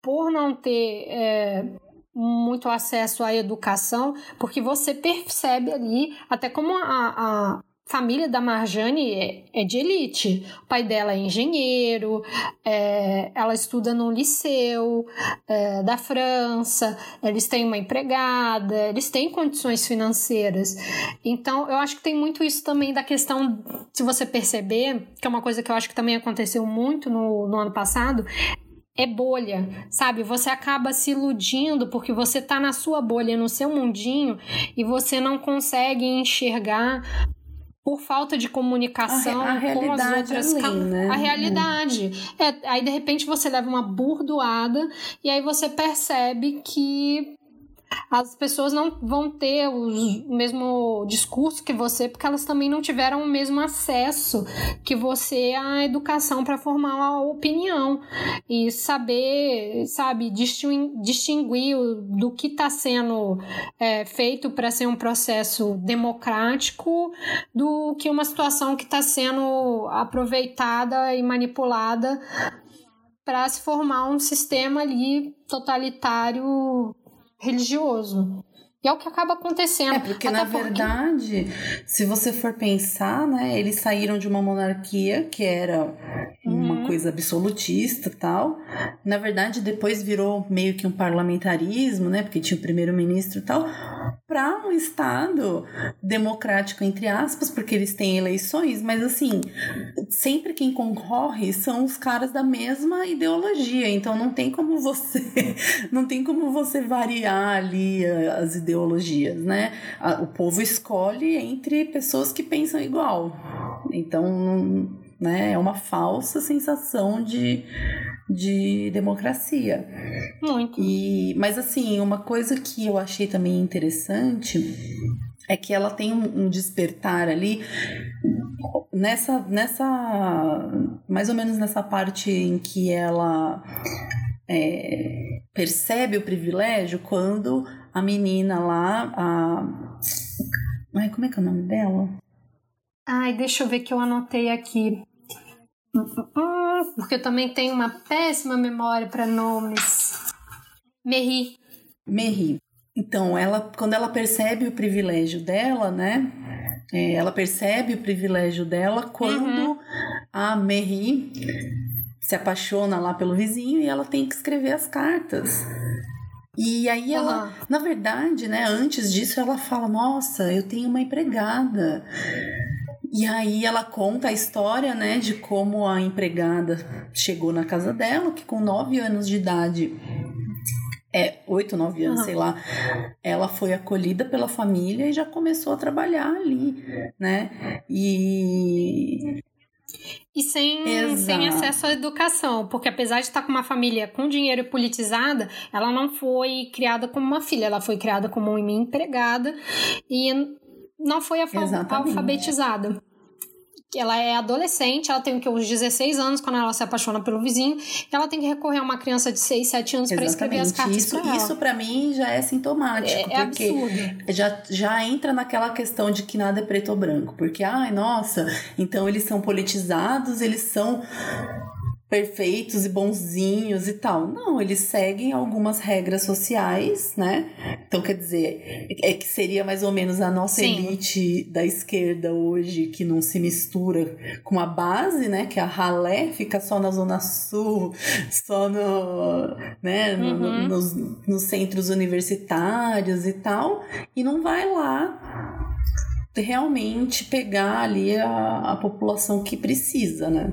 por não ter é, muito acesso à educação, porque você percebe ali, até como a, a família da Marjane é, é, de elite. O pai dela é engenheiro, é, ela estuda no liceu é, da França, eles têm uma empregada, eles têm condições financeiras. Então, eu acho que tem muito isso também da questão, se você perceber, que é uma coisa que eu acho que também aconteceu muito no, no ano passado, é bolha, sabe? Você acaba se iludindo porque você tá na sua bolha, no seu mundinho e você não consegue enxergar por falta de comunicação a, a com as outras além, né? a realidade é, aí de repente você leva uma burdoada e aí você percebe que as pessoas não vão ter os, o mesmo discurso que você, porque elas também não tiveram o mesmo acesso que você à educação para formar uma opinião. E saber, sabe, distinguir, do que está sendo é, feito para ser um processo democrático do que uma situação que está sendo aproveitada e manipulada para se formar um sistema ali totalitário religioso. E é o que acaba acontecendo. É, porque na porque... verdade, se você for pensar, né, eles saíram de uma monarquia que era uma uhum. coisa absolutista tal. Na verdade, depois virou meio que um parlamentarismo, né, porque tinha o primeiro-ministro e tal, para um estado democrático entre aspas, porque eles têm eleições, mas assim, sempre quem concorre são os caras da mesma ideologia, então não tem como você não tem como você variar ali as ideias ideologias, né? O povo escolhe entre pessoas que pensam igual. Então, né, é uma falsa sensação de, de democracia. Muito. E, mas, assim, uma coisa que eu achei também interessante é que ela tem um, despertar ali nessa nessa mais ou menos nessa parte em que ela é, percebe o privilégio quando a menina lá, a. Ai, como é que é o nome dela? Ai, deixa eu ver que eu anotei aqui. Porque eu também tenho uma péssima memória para nomes. Merri. Merri. Então, ela, quando ela percebe o privilégio dela, né? É, ela percebe o privilégio dela quando uhum. a Merri se apaixona lá pelo vizinho e ela tem que escrever as cartas. E aí ela, uhum. na verdade, né, antes disso ela fala: "Nossa, eu tenho uma empregada". E aí ela conta a história, né, de como a empregada chegou na casa dela, que com nove anos de idade é, oito, nove anos, uhum. sei lá, ela foi acolhida pela família e já começou a trabalhar ali, né? E e sem, sem acesso à educação, porque apesar de estar com uma família com dinheiro politizada, ela não foi criada como uma filha, ela foi criada como uma empregada e não foi alfabetizada ela é adolescente, ela tem o que, uns 16 anos quando ela se apaixona pelo vizinho, e ela tem que recorrer a uma criança de 6, 7 anos para escrever as cartas isso, pra. Isso para mim já é sintomático, é, é porque absurdo. já, já entra naquela questão de que nada é preto ou branco, porque ai, nossa, então eles são politizados, eles são perfeitos e bonzinhos e tal. Não, eles seguem algumas regras sociais, né? Então, quer dizer, é que seria mais ou menos a nossa Sim. elite da esquerda hoje, que não se mistura com a base, né? Que a ralé fica só na Zona Sul, só no, né? Uhum. No, nos, nos centros universitários e tal, e não vai lá realmente pegar ali a, a população que precisa, né?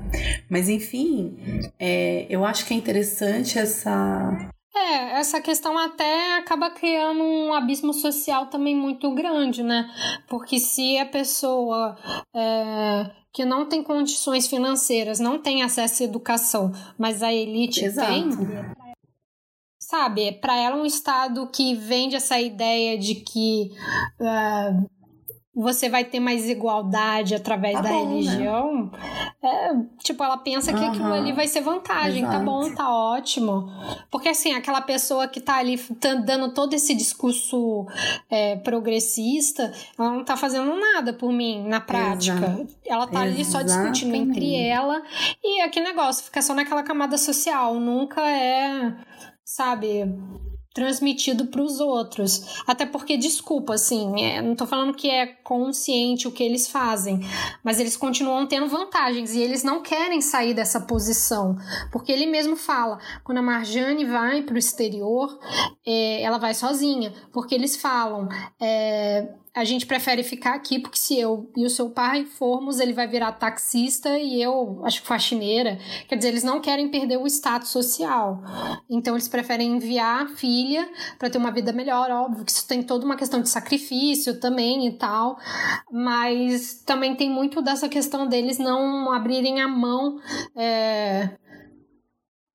Mas enfim, é, eu acho que é interessante essa é, essa questão até acaba criando um abismo social também muito grande, né? Porque se a pessoa é, que não tem condições financeiras não tem acesso à educação, mas a elite Exato. tem, sabe? Para ela um estado que vende essa ideia de que uh, você vai ter mais igualdade através tá da bom, né? religião. Né? É, tipo, ela pensa que uhum. aquilo ali vai ser vantagem. Exato. Tá bom, tá ótimo. Porque assim, aquela pessoa que tá ali tá dando todo esse discurso é, progressista, ela não tá fazendo nada por mim na prática. Exato. Ela tá ali só discutindo entre ela e aquele negócio, fica só naquela camada social. Nunca é, sabe transmitido para os outros. Até porque, desculpa, assim, é, não estou falando que é consciente o que eles fazem, mas eles continuam tendo vantagens e eles não querem sair dessa posição. Porque ele mesmo fala: quando a Marjane vai para o exterior, é, ela vai sozinha. Porque eles falam. É, a gente prefere ficar aqui porque se eu e o seu pai formos, ele vai virar taxista e eu, acho que faxineira. Quer dizer, eles não querem perder o status social. Então eles preferem enviar a filha para ter uma vida melhor, óbvio que isso tem toda uma questão de sacrifício também e tal, mas também tem muito dessa questão deles não abrirem a mão é,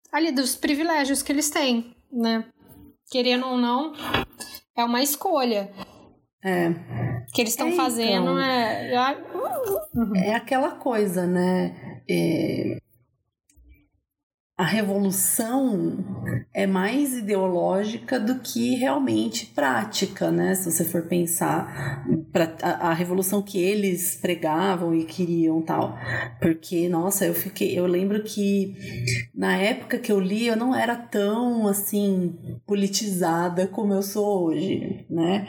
ali dos privilégios que eles têm, né? Querendo ou não, é uma escolha. É. que eles estão é, fazendo então, é. Uhum. É aquela coisa, né? É, a revolução é mais ideológica do que realmente prática, né? Se você for pensar para a, a, revolução que eles pregavam e queriam tal, porque nossa, eu fiquei, eu lembro que na época que eu li eu não era tão assim politizada como eu sou hoje, né?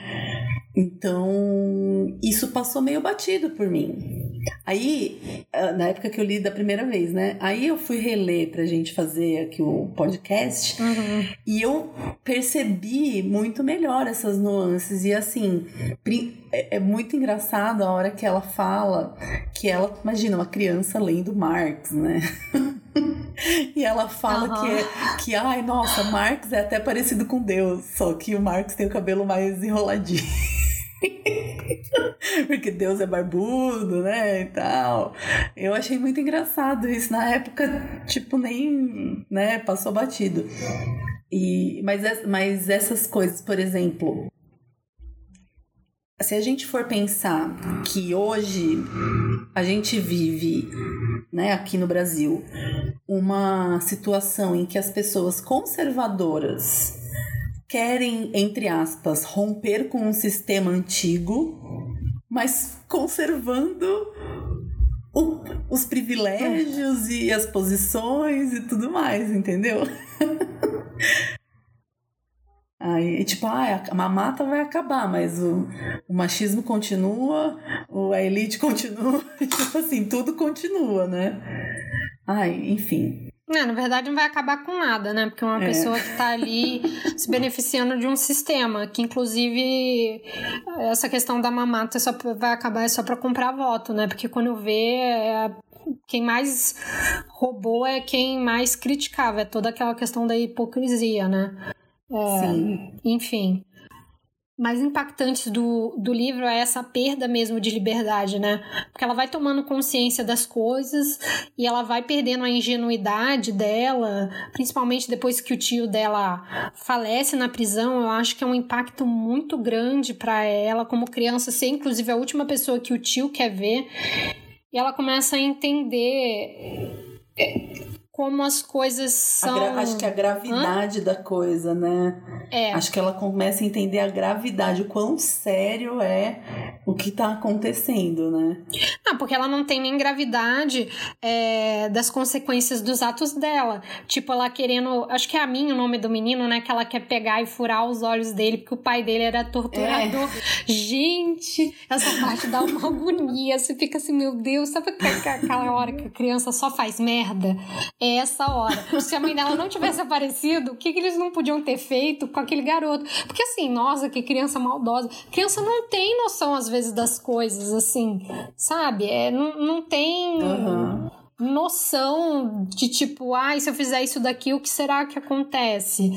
Então isso passou meio batido por mim. Aí, ah, na época que eu li da primeira vez, né? Aí eu fui reler pra gente fazer aqui o podcast uhum. e eu percebi muito melhor essas nuances. E assim, é, é muito engraçado a hora que ela fala que ela, imagina, uma criança lendo Marx, né? E ela fala uhum. que, é, que, ai, nossa, Marx é até parecido com Deus, só que o Marx tem o cabelo mais enroladinho. Porque Deus é barbudo, né? E tal. Eu achei muito engraçado isso. Na época, tipo, nem né, passou batido. E, mas, mas essas coisas, por exemplo, se a gente for pensar que hoje a gente vive, né, aqui no Brasil, uma situação em que as pessoas conservadoras querem, entre aspas, romper com um sistema antigo, mas conservando o, os privilégios e as posições e tudo mais, entendeu? Aí, tipo, ah, a mamata vai acabar, mas o, o machismo continua, a elite continua, tipo assim, tudo continua, né? Ai, enfim. É, na verdade não vai acabar com nada, né? Porque é uma é. pessoa que está ali se beneficiando de um sistema, que inclusive essa questão da mamata só vai acabar só para comprar voto, né? Porque quando vê, é, quem mais roubou é quem mais criticava, é toda aquela questão da hipocrisia, né? É, Sim. Enfim mais impactantes do, do livro é essa perda mesmo de liberdade, né? Porque ela vai tomando consciência das coisas e ela vai perdendo a ingenuidade dela, principalmente depois que o tio dela falece na prisão. Eu acho que é um impacto muito grande para ela como criança ser, inclusive, a última pessoa que o tio quer ver. E ela começa a entender como as coisas são. acho que a gravidade Hã? da coisa, né? É. Acho que ela começa a entender a gravidade, o quão sério é o que tá acontecendo, né? Não, porque ela não tem nem gravidade é, das consequências dos atos dela. Tipo, ela querendo. Acho que é a mim o nome do menino, né? Que ela quer pegar e furar os olhos dele, porque o pai dele era torturador. É. Gente, essa parte dá uma agonia. Você fica assim, meu Deus, sabe aquela hora que a criança só faz merda? é essa hora. Se a mãe dela não tivesse aparecido, o que, que eles não podiam ter feito com aquele garoto? Porque assim, nossa, que criança maldosa. Criança não tem noção, às vezes, das coisas, assim, sabe? É, não, não tem. Uhum noção de tipo, ai, ah, se eu fizer isso daqui, o que será que acontece?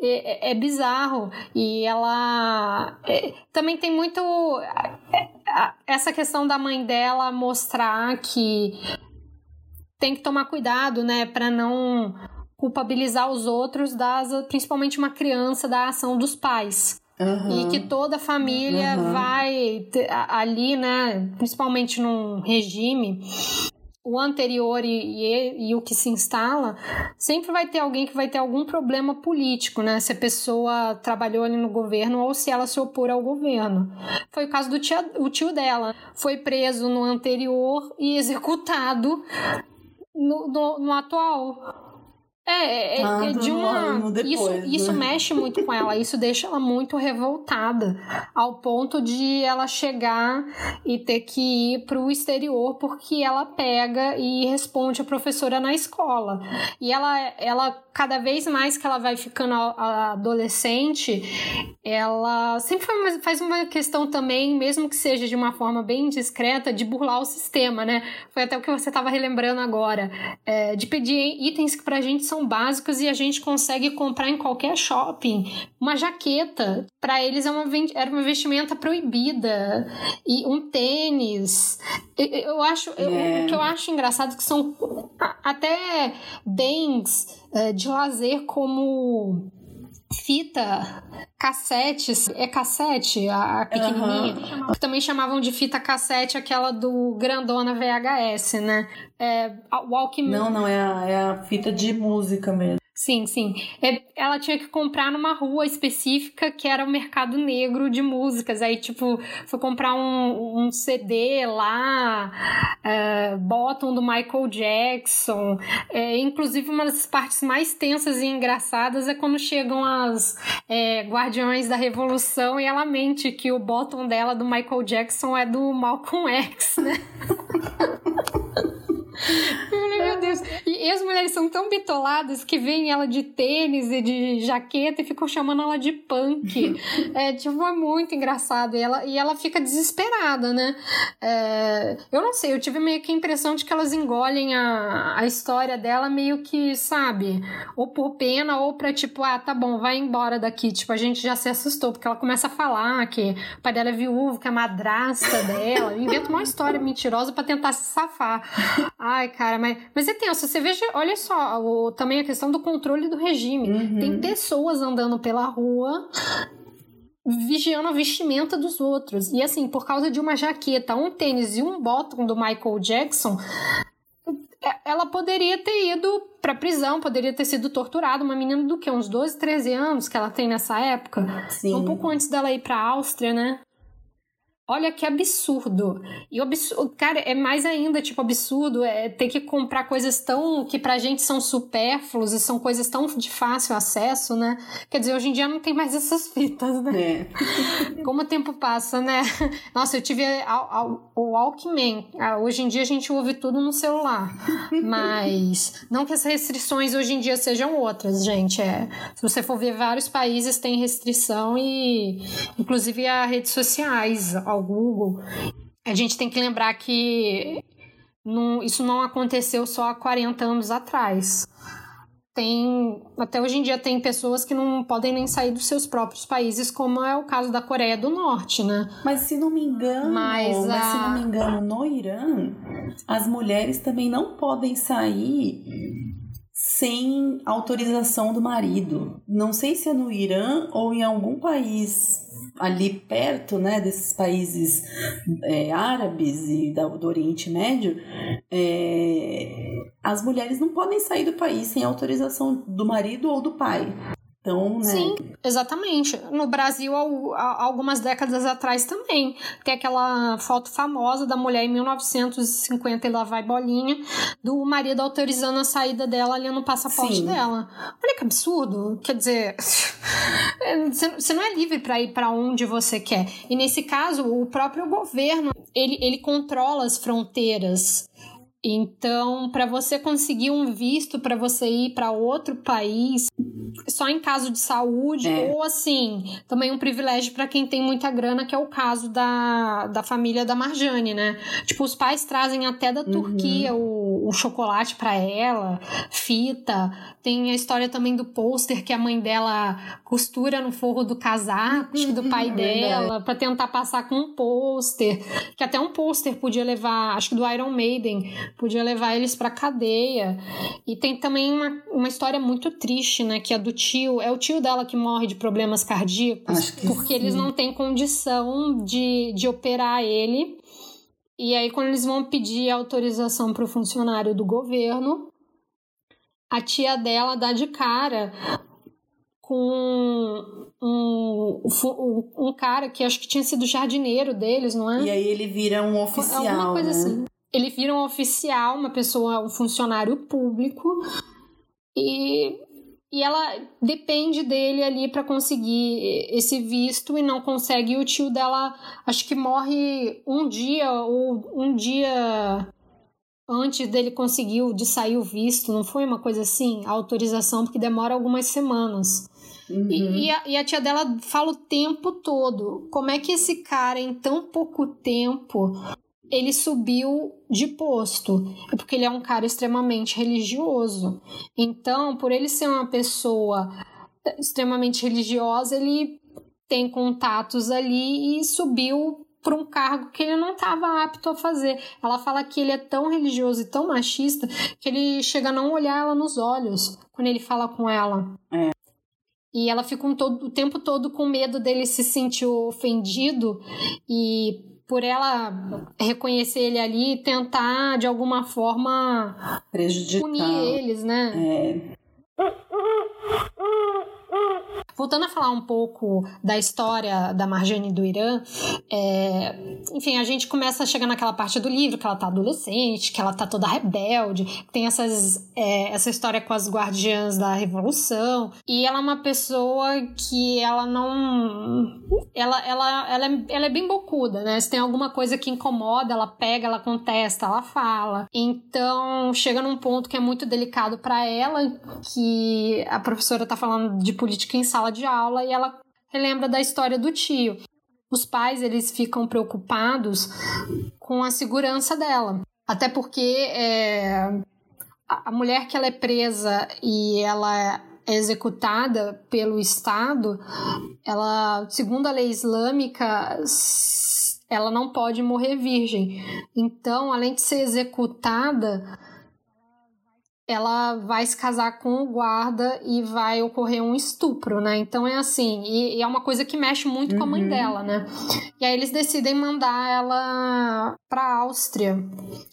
É, é, é bizarro. E ela é, também tem muito é, essa questão da mãe dela mostrar que tem que tomar cuidado, né, para não culpabilizar os outros, das, principalmente uma criança, da ação dos pais. Uhum. E que toda a família uhum. vai ali, né, principalmente num regime o anterior e, e, e, o que se instala, sempre vai ter alguém que vai ter algum problema político, né? Se a pessoa trabalhou ali no governo ou se ela se opor ao governo. Foi o caso do tia, o tio dela. Foi preso no anterior e executado no, no, no atual. É, é, é de uma. Depois, isso, né? isso mexe muito com ela, isso deixa ela muito revoltada, ao ponto de ela chegar e ter que ir para o exterior porque ela pega e responde a professora na escola. E ela, ela cada vez mais que ela vai ficando adolescente, ela sempre faz uma questão também, mesmo que seja de uma forma bem discreta, de burlar o sistema, né? Foi até o que você estava relembrando agora, é, de pedir itens que pra gente são básicos e a gente consegue comprar em qualquer shopping. Uma jaqueta, para eles é uma, era uma vestimenta proibida, e um tênis. Eu acho, é. eu, o que eu acho engraçado é que são até bens é, de lazer como fita, cassetes, é cassete, a, a pequenininha, uhum. que também chamavam de fita cassete, aquela do grandona VHS, né? É, Walkman. Não, não, é a, é a fita de música mesmo. Sim, sim. É, ela tinha que comprar numa rua específica que era o mercado negro de músicas. Aí, tipo, foi comprar um, um CD lá, é, bottom do Michael Jackson. É, inclusive, uma das partes mais tensas e engraçadas é quando chegam as é, Guardiões da Revolução e ela mente que o bottom dela do Michael Jackson é do Malcolm X, né? Meu Deus. E, as mulheres são tão bitoladas que veem ela de tênis e de jaqueta e ficam chamando ela de punk. é, tipo, é muito engraçado. E ela, e ela fica desesperada, né? É, eu não sei, eu tive meio que a impressão de que elas engolem a, a história dela meio que, sabe? Ou por pena, ou pra tipo, ah, tá bom, vai embora daqui. Tipo, a gente já se assustou, porque ela começa a falar que o pai dela é viúvo, que é madrasta dela. Inventa uma história mentirosa para tentar se safar. Ai, cara, mas, mas é tenso. Você veja, olha só, o, também a questão do controle do regime. Uhum. Tem pessoas andando pela rua vigiando a vestimenta dos outros. E assim, por causa de uma jaqueta, um tênis e um bottom do Michael Jackson, é, ela poderia ter ido pra prisão, poderia ter sido torturada. Uma menina do que? Uns 12, 13 anos que ela tem nessa época? Sim. Um pouco antes dela ir pra Áustria, né? Olha que absurdo. E o absurdo, cara, é mais ainda, tipo, absurdo é ter que comprar coisas tão que pra gente são supérfluos e são coisas tão de fácil acesso, né? Quer dizer, hoje em dia não tem mais essas fitas, né? É. Como o tempo passa, né? Nossa, eu tive o Walkman. Ah, hoje em dia a gente ouve tudo no celular. Mas não que as restrições hoje em dia sejam outras, gente. É, se você for ver, vários países têm restrição e inclusive as redes sociais ao Google, a gente tem que lembrar que não, isso não aconteceu só há 40 anos atrás. tem até hoje em dia tem pessoas que não podem nem sair dos seus próprios países, como é o caso da Coreia do Norte, né? Mas se não me engano, mas, a... mas se não me engano, no Irã, as mulheres também não podem sair sem autorização do marido. Não sei se é no Irã ou em algum país ali perto, né, desses países é, árabes e do Oriente Médio, é, as mulheres não podem sair do país sem autorização do marido ou do pai. Então, né? Sim, exatamente. No Brasil, algumas décadas atrás também. Tem aquela foto famosa da mulher em 1950 e lá vai bolinha, do marido autorizando a saída dela ali no passaporte Sim. dela. Olha que absurdo. Quer dizer, você não é livre para ir para onde você quer. E nesse caso, o próprio governo, ele, ele controla as fronteiras então, para você conseguir um visto para você ir para outro país, só em caso de saúde, é. ou assim, também um privilégio para quem tem muita grana, que é o caso da, da família da Marjane, né? Tipo, os pais trazem até da uhum. Turquia o, o chocolate para ela, fita. Tem a história também do pôster que a mãe dela costura no forro do casaco do pai é dela, para tentar passar com um pôster. Que até um pôster podia levar, acho que do Iron Maiden podia levar eles pra cadeia. E tem também uma, uma história muito triste, né? Que é do tio. É o tio dela que morre de problemas cardíacos. porque sim. eles não têm condição de, de operar ele. E aí, quando eles vão pedir autorização para o funcionário do governo, a tia dela dá de cara com um, um, um, cara que acho que tinha sido jardineiro deles, não é? E aí ele vira um oficial. Alguma coisa né? assim ele vira um oficial, uma pessoa, um funcionário público e, e ela depende dele ali para conseguir esse visto e não consegue. E o tio dela, acho que morre um dia ou um dia antes dele conseguir de sair o visto, não foi uma coisa assim? A autorização, porque demora algumas semanas. Uhum. E, e, a, e, a, tia dela fala o tempo todo como é que esse cara, em tão pouco tempo, ele subiu de posto, é porque ele é um cara extremamente religioso. Então, por ele ser uma pessoa extremamente religiosa, ele tem contatos ali e subiu para um cargo que ele não estava apto a fazer. Ela fala que ele é tão religioso e tão machista que ele chega a não olhar ela nos olhos quando ele fala com ela. É. E ela fica um todo, o tempo todo com medo dele se sentir ofendido e por ela reconhecer ele ali e tentar de alguma forma prejudicar punir eles, né? É. Voltando a falar um pouco da história da Marjane do Irã, é, enfim, a gente começa a chegar naquela parte do livro que ela tá adolescente, que ela tá toda rebelde, tem essas, é, essa história com as guardiãs da revolução, e ela é uma pessoa que ela não. Ela, ela, ela, é, ela é bem bocuda, né? Se tem alguma coisa que incomoda, ela pega, ela contesta, ela fala. Então chega num ponto que é muito delicado para ela, que a professora tá falando de política em sala de aula e ela relembra da história do tio. Os pais eles ficam preocupados com a segurança dela, até porque é, a mulher que ela é presa e ela é executada pelo Estado, ela, segundo a lei islâmica, ela não pode morrer virgem. Então, além de ser executada, ela vai se casar com o guarda e vai ocorrer um estupro, né? Então é assim, e, e é uma coisa que mexe muito uhum. com a mãe uhum. dela, né? E aí eles decidem mandar ela pra Áustria.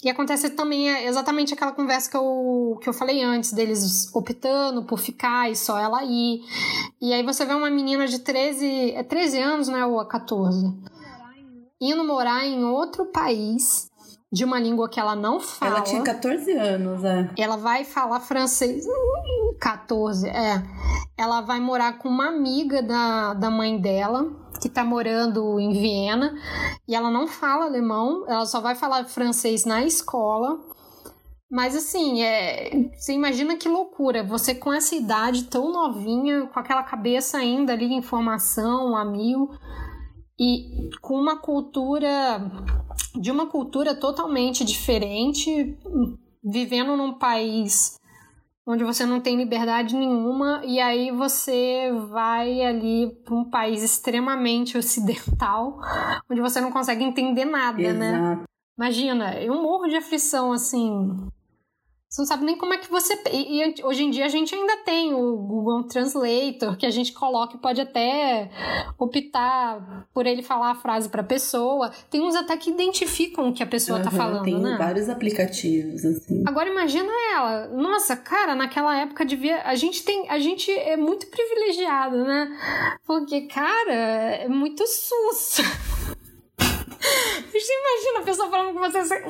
E acontece também exatamente aquela conversa que eu, que eu falei antes, deles optando por ficar e só ela ir. E aí você vê uma menina de 13, é 13 anos, né, ou 14, indo morar em outro país de uma língua que ela não fala. Ela tinha 14 anos, é. Ela vai falar francês. 14, é. Ela vai morar com uma amiga da, da mãe dela, que tá morando em Viena, e ela não fala alemão, ela só vai falar francês na escola. Mas assim, é, você imagina que loucura, você com essa idade tão novinha, com aquela cabeça ainda ali em formação a mil, e com uma cultura de uma cultura totalmente diferente, vivendo num país onde você não tem liberdade nenhuma e aí você vai ali para um país extremamente ocidental, onde você não consegue entender nada, né? Exato. né? Imagina, eu morro de aflição assim. Você não sabe nem como é que você. E, e, hoje em dia a gente ainda tem o Google Translator, que a gente coloca e pode até optar por ele falar a frase para a pessoa. Tem uns até que identificam o que a pessoa uhum, tá falando, tem né? vários aplicativos, assim. Agora imagina ela. Nossa, cara, naquela época devia. A gente tem. A gente é muito privilegiado, né? Porque, cara, é muito sus. Você imagina a pessoa falando com você.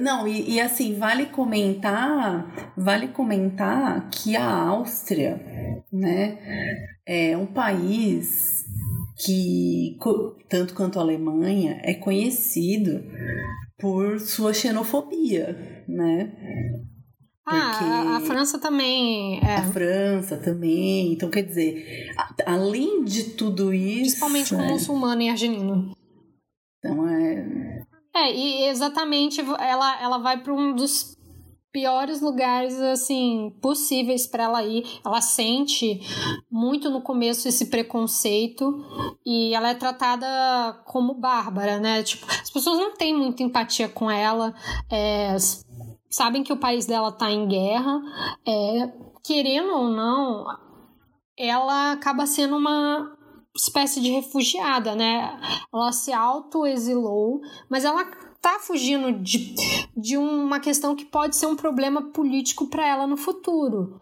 Não, e, e, assim, vale comentar, vale comentar que a Áustria, né, é um país que, tanto quanto a Alemanha, é conhecido por sua xenofobia, né? Ah, a, França também. É. A França também. Então, quer dizer, além de tudo isso. Principalmente com é... muçulmano e argelino. Então é. É, e exatamente ela, ela vai para um dos piores lugares assim possíveis para ela ir. Ela sente muito no começo esse preconceito e ela é tratada como bárbara, né? Tipo, as pessoas não têm muita empatia com ela. É, sabem que o país dela está em guerra, é, querendo ou não, ela acaba sendo uma espécie de refugiada, né? Ela se autoexilou, mas ela tá fugindo de, de uma questão que pode ser um problema político para ela no futuro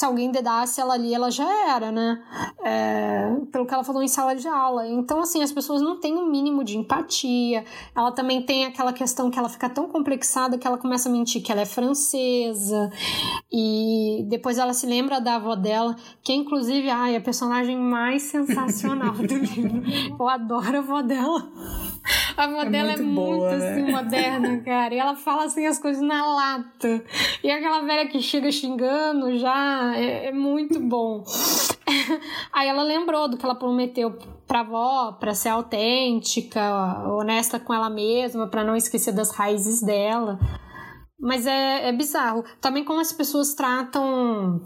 se alguém dedasse ela ali, ela já era, né? É, pelo que ela falou em sala de aula. Então, assim, as pessoas não têm o um mínimo de empatia. Ela também tem aquela questão que ela fica tão complexada que ela começa a mentir que ela é francesa. E depois ela se lembra da avó dela, que é, inclusive, ai, a personagem mais sensacional do livro. Eu adoro a avó dela. A avó é dela muito é muito boa, né? assim, moderna, cara. E ela fala assim as coisas na lata. E aquela velha que chega xingando já é, é muito bom. Aí ela lembrou do que ela prometeu pra avó, pra ser autêntica, honesta com ela mesma, para não esquecer das raízes dela. Mas é, é bizarro. Também como as pessoas tratam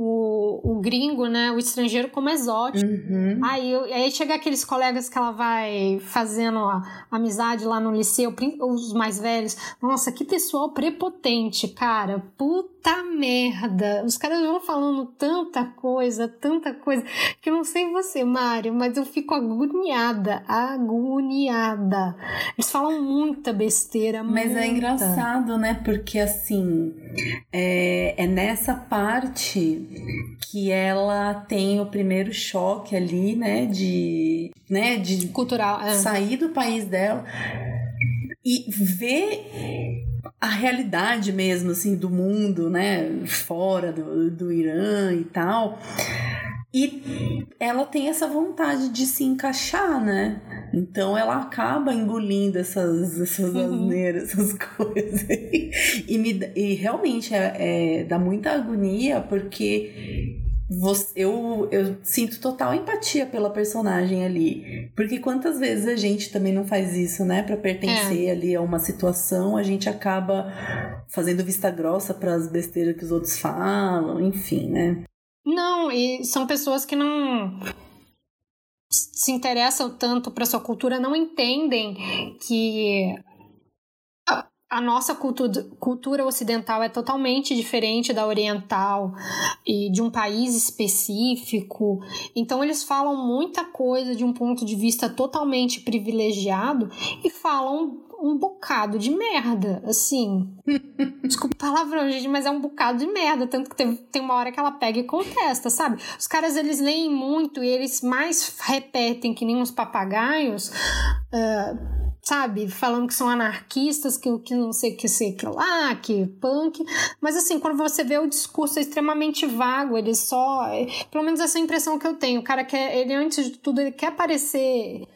o, o gringo, né, o estrangeiro como exótico. Uhum. Aí, aí chega aqueles colegas que ela vai fazendo a, amizade lá no liceu, os mais velhos. Nossa, que pessoal prepotente, cara. Puta merda. Os caras vão falando tanta coisa, tanta coisa, que eu não sei você, Mário, mas eu fico agoniada, agoniada. Eles falam muita besteira, Mas é muita. é engraçado, né? Porque assim, é, é nessa parte que ela tem o primeiro choque ali, né, de, né, de cultural, é. sair do país dela e ver a realidade mesmo assim do mundo, né, fora do, do Irã e tal. E ela tem essa vontade de se encaixar, né? Então ela acaba engolindo essas, essas uhum. asneiras, essas coisas. E, me, e realmente é, é, dá muita agonia porque você, eu, eu sinto total empatia pela personagem ali. Porque quantas vezes a gente também não faz isso, né? Pra pertencer é. ali a uma situação, a gente acaba fazendo vista grossa para as besteiras que os outros falam, enfim, né? Não, e são pessoas que não se interessam tanto para sua cultura, não entendem que a, nossa cultura ocidental é totalmente diferente da oriental e de um país específico. Então eles falam muita coisa de um ponto de vista totalmente privilegiado e falam um bocado de merda, assim. Desculpa o palavrão, gente, mas é um bocado de merda. Tanto que tem, tem uma hora que ela pega e contesta, sabe? Os caras, eles leem muito e eles mais repetem que nem uns papagaios. Uh, sabe, falando que são anarquistas, que, que não sei o que sei que lá, que punk. Mas assim, quando você vê o discurso é extremamente vago, ele só. É, pelo menos essa é impressão que eu tenho. O cara quer, ele antes de tudo, ele quer parecer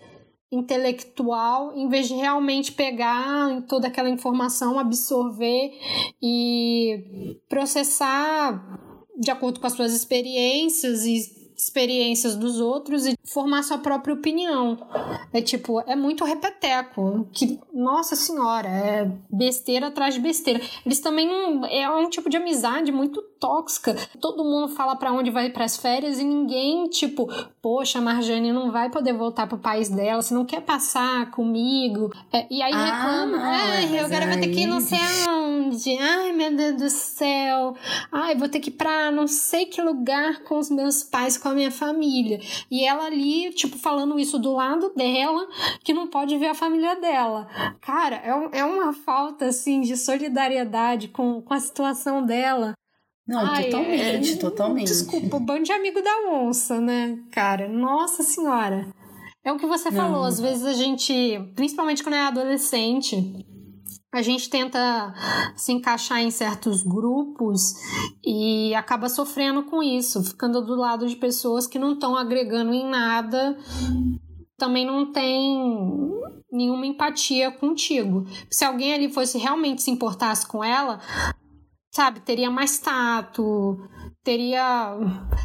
intelectual, em vez de realmente pegar toda aquela informação, absorver e processar de acordo com as suas experiências e experiências dos outros e formar sua própria opinião. É tipo, é muito repeteco. Que, nossa senhora, é besteira atrás de besteira. Eles também não. É um tipo de amizade muito tóxica. Todo mundo fala para onde vai para as férias e ninguém, tipo, poxa, a Marjane não vai poder voltar pro país dela, você não quer passar comigo. É, e aí ah, reclama, ai, eu quero vou ter que ir não sei aonde. Ai, meu Deus do céu. Ai, vou ter que ir pra não sei que lugar com os meus pais, com a minha família. E ela ali, tipo, falando isso do lado dela, que não pode ver a família dela. Cara, é, é uma falta, assim, de solidariedade com, com a situação dela. Não, Ai, totalmente, é... totalmente. Desculpa, o bando de amigo da onça, né, cara? Nossa senhora. É o que você Não. falou, às vezes a gente, principalmente quando é adolescente, a gente tenta se encaixar em certos grupos e acaba sofrendo com isso, ficando do lado de pessoas que não estão agregando em nada, também não tem nenhuma empatia contigo. Se alguém ali fosse realmente se importasse com ela, sabe, teria mais tato, teria.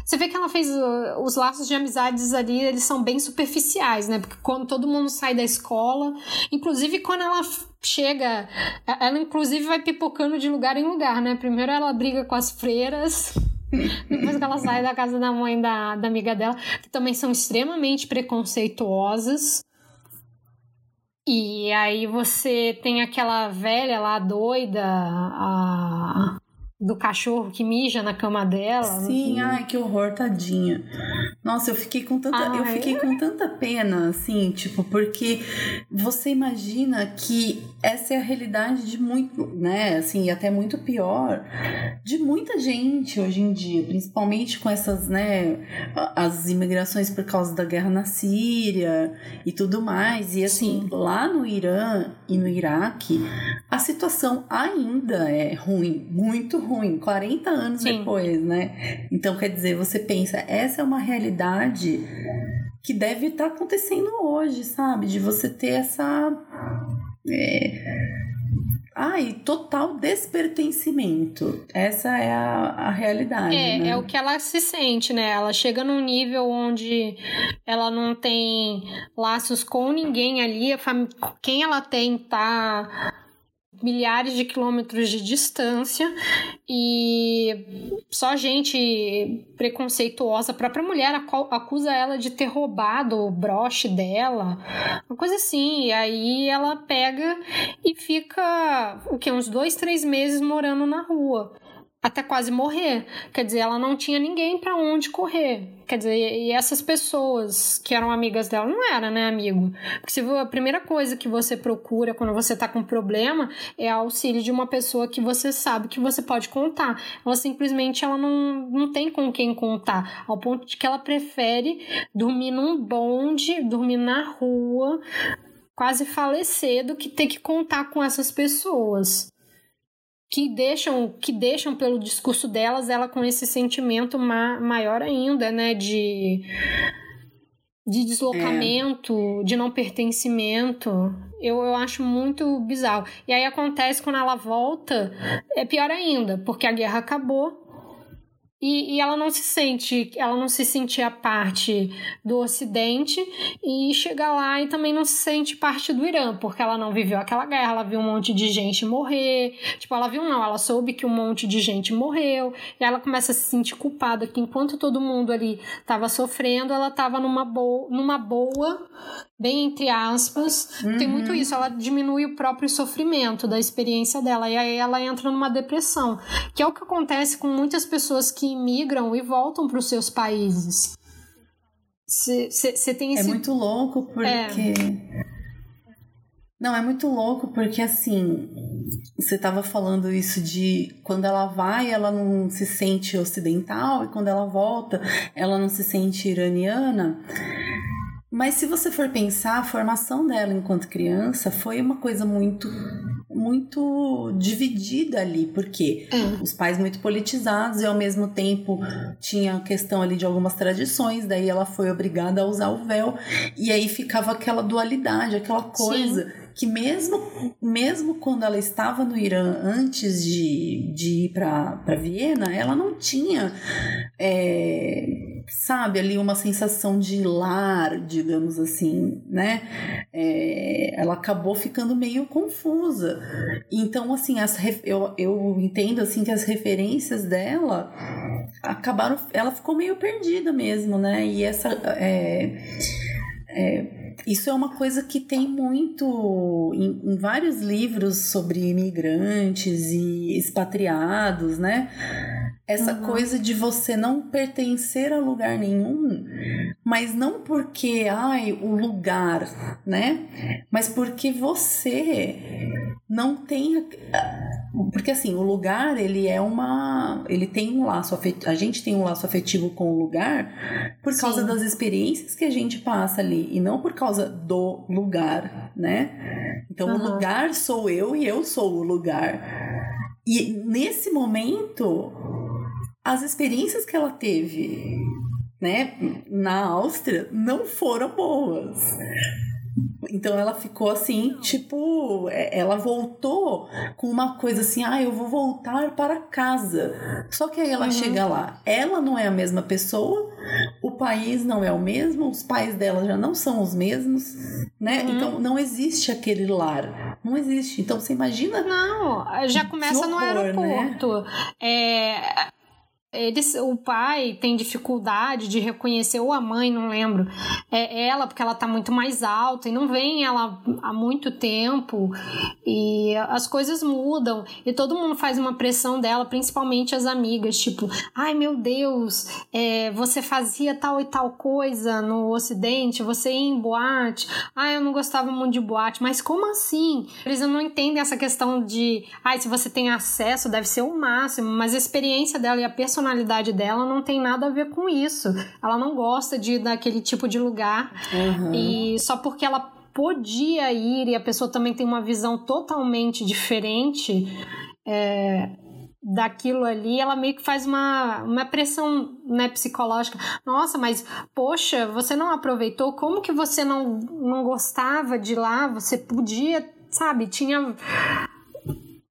Você vê que ela fez uh, os laços de amizades ali, eles são bem superficiais, né? Porque quando todo mundo sai da escola, inclusive quando ela chega, ela inclusive vai pipocando de lugar em lugar, né? Primeiro ela briga com as freiras. Depois que ela sai da casa da mãe da, da amiga dela, que também são extremamente preconceituosas. E aí você tem aquela velha lá doida, a do cachorro que mija na cama dela. Sim, ai, que horror, tadinha. Nossa, eu fiquei com tanta, ai. eu fiquei com tanta pena, assim, tipo, porque você imagina que essa é a realidade de muito, né, assim, até muito pior de muita gente hoje em dia, principalmente com essas, né, as imigrações por causa da guerra na Síria e tudo mais. E assim, Sim. lá no Irã e no Iraque, a situação ainda é ruim, muito ruim, 40 anos Sim. depois, né? Então, quer dizer, você pensa, essa é uma realidade que deve estar tá acontecendo hoje, sabe? De você ter essa. É, Ai, total despertencimento. Essa é a, a realidade. É, né? é o que ela se sente, né? Ela chega num nível onde ela não tem laços com ninguém ali, a fam... quem ela tem tá milhares de quilômetros de distância e só gente preconceituosa, a própria mulher acusa ela de ter roubado o broche dela, uma coisa assim, e aí ela pega e fica o que uns dois, três meses morando na rua até quase morrer. Quer dizer, ela não tinha ninguém para onde correr. Quer dizer, e essas pessoas que eram amigas dela não era, né, amigo? Porque se a primeira coisa que você procura quando você tá com problema é auxílio de uma pessoa que você sabe que você pode contar. Ela simplesmente ela não, não tem com quem contar, ao ponto de que ela prefere dormir num bonde, dormir na rua, quase falecer do que ter que contar com essas pessoas que deixam que deixam pelo discurso delas ela com esse sentimento ma maior ainda, né, de de deslocamento, é. de não pertencimento. Eu, eu acho muito bizarro. E aí acontece quando ela volta, é pior ainda, porque a guerra acabou e, e, ela não se sente, ela não se sentia parte do Ocidente e chega lá e também não se sente parte do Irã, porque ela não viveu aquela guerra, ela viu um monte de gente morrer. Tipo, ela viu não, ela soube que um monte de gente morreu, e ela começa a se sentir culpada que enquanto todo mundo ali estava sofrendo, ela estava numa boa, numa boa, bem entre aspas. Uhum. Tem muito isso, ela diminui o próprio sofrimento da experiência dela e aí ela entra numa depressão, que é o que acontece com muitas pessoas que migram e voltam para os seus países. Você tem é esse... É muito louco porque. É. Não, é muito louco porque assim, você estava falando isso de quando ela vai, ela não se sente ocidental e quando ela volta, ela não se sente iraniana. Mas se você for pensar, a formação dela enquanto criança foi uma coisa muito muito dividida ali, porque é. os pais muito politizados e ao mesmo tempo tinha a questão ali de algumas tradições, daí ela foi obrigada a usar o véu e aí ficava aquela dualidade, aquela coisa Sim. Que mesmo mesmo quando ela estava no Irã antes de, de ir para Viena, ela não tinha é, sabe, ali uma sensação de lar, digamos assim, né? É, ela acabou ficando meio confusa. Então, assim, as, eu, eu entendo assim que as referências dela acabaram. Ela ficou meio perdida mesmo, né? E essa. É, é, isso é uma coisa que tem muito em, em, vários livros sobre imigrantes e expatriados, né? Essa uhum. coisa de você não pertencer a lugar nenhum, mas não porque, ai, o lugar, né? Mas porque você não tem porque assim o lugar ele é uma ele tem um laço afetivo a gente tem um laço afetivo com o lugar por causa Sim. das experiências que a gente passa ali e não por causa do lugar né então uhum. o lugar sou eu e eu sou o lugar e nesse momento as experiências que ela teve né na Áustria não foram boas então ela ficou assim, tipo, é, ela voltou com uma coisa assim, ah, eu vou voltar para casa. Só que aí ela uhum. chega lá, ela não é a mesma pessoa, o país não é o mesmo, os pais dela já não são os mesmos, né? Uhum. Então não existe aquele lar. Não existe. Então você imagina. Não, já começa horror, no aeroporto. Né? É, eles, o pai tem dificuldade de reconhecer, ou a mãe, não lembro, é ela, porque ela tá muito mais alta e não vem ela há muito tempo. E as coisas mudam e todo mundo faz uma pressão dela, principalmente as amigas, tipo, ai meu Deus, é, você fazia tal e tal coisa no ocidente, você ia em boate, ai eu não gostava muito de boate, mas como assim? Eles não entendem essa questão de, ai se você tem acesso deve ser o máximo, mas a experiência dela e a personalidade personalidade dela não tem nada a ver com isso. Ela não gosta de ir naquele tipo de lugar. Uhum. E só porque ela podia ir e a pessoa também tem uma visão totalmente diferente é, daquilo ali, ela meio que faz uma, uma pressão né, psicológica. Nossa, mas poxa, você não aproveitou? Como que você não, não gostava de lá? Você podia, sabe? Tinha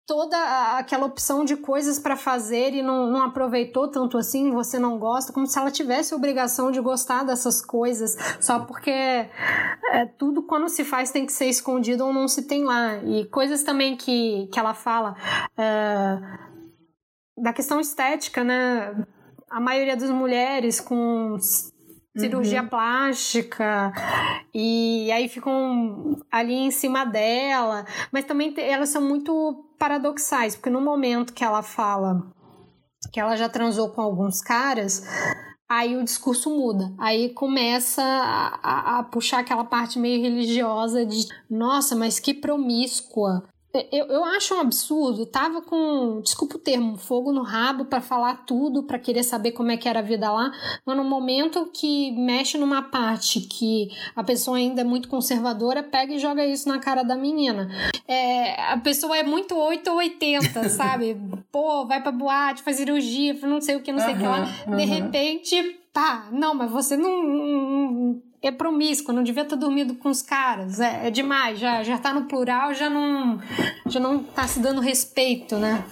toda aquela opção de coisas para fazer e não, não aproveitou tanto assim, você não gosta, como se ela tivesse obrigação de gostar dessas coisas, só porque é, tudo quando se faz tem que ser escondido ou não se tem lá. E coisas também que, que ela fala é, da questão estética, né? A maioria das mulheres com cirurgia uhum. plástica e aí ficam ali em cima dela, mas também elas são muito paradoxais, porque no momento que ela fala que ela já transou com alguns caras, aí o discurso muda. Aí começa a, a, a, puxar aquela parte meio religiosa de nossa, mas que promíscua. Eu, eu acho um absurdo. Tava com, desculpa o termo, fogo no rabo para falar tudo, para querer saber como é que era a vida lá. Mas no momento que mexe numa parte que a pessoa ainda é muito conservadora, pega e joga isso na cara da menina. É, a pessoa é muito 8 ou 80, sabe? Pô, vai pra boate, faz cirurgia, não sei o que, não sei o que lá. De repente, pá, não, mas você não, não é promíscuo, não devia ter dormido com os caras. É, é, demais, já, já tá no plural, já não, já não tá se dando respeito, né?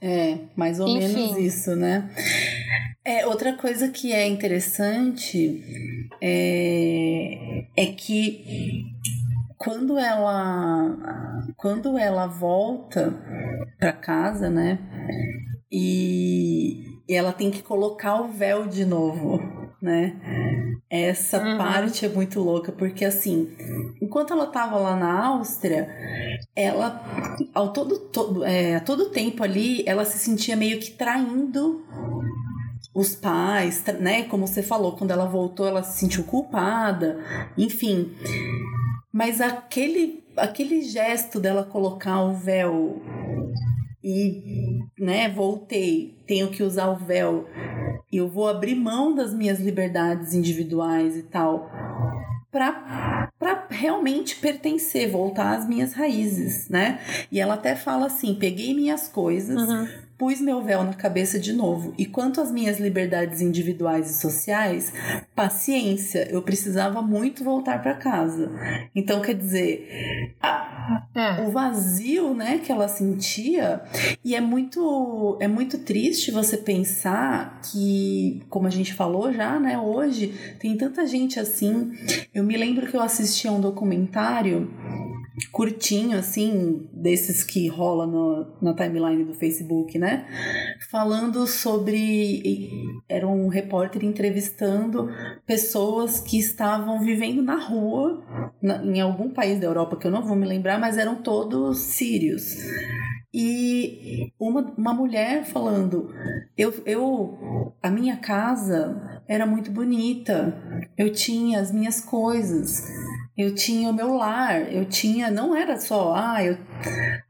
É, mais ou Enfim. menos isso, né? É, outra coisa que é interessante é, é que quando ela quando ela volta para casa, né? E ela tem que colocar o véu de novo, né? Essa uhum. parte é muito louca, porque assim, enquanto ela tava lá na Áustria, ela, ao todo, todo, é, a todo tempo ali, ela se sentia meio que traindo os pais, né? Como você falou, quando ela voltou, ela se sentiu culpada, enfim. Mas aquele, aquele gesto dela colocar o véu e, né, voltei, tenho que usar o véu eu vou abrir mão das minhas liberdades individuais e tal para realmente pertencer, voltar às minhas raízes, né? E ela até fala assim: peguei minhas coisas, uhum. Pus meu véu na cabeça de novo. E quanto às minhas liberdades individuais e sociais, paciência, eu precisava muito voltar para casa. Então, quer dizer, a, é. o vazio, né, que ela sentia, e é muito é muito triste você pensar que, como a gente falou já, né, hoje tem tanta gente assim. Eu me lembro que eu assisti a um documentário curtinho, assim, desses que rola no, na timeline do Facebook, né? Falando sobre. Era um repórter entrevistando pessoas que estavam vivendo na rua, na, em algum país da Europa que eu não vou me lembrar, mas eram todos sírios. E uma, uma mulher falando: eu, eu, a minha casa era muito bonita, eu tinha as minhas coisas, eu tinha o meu lar, eu tinha, não era só, ah, eu,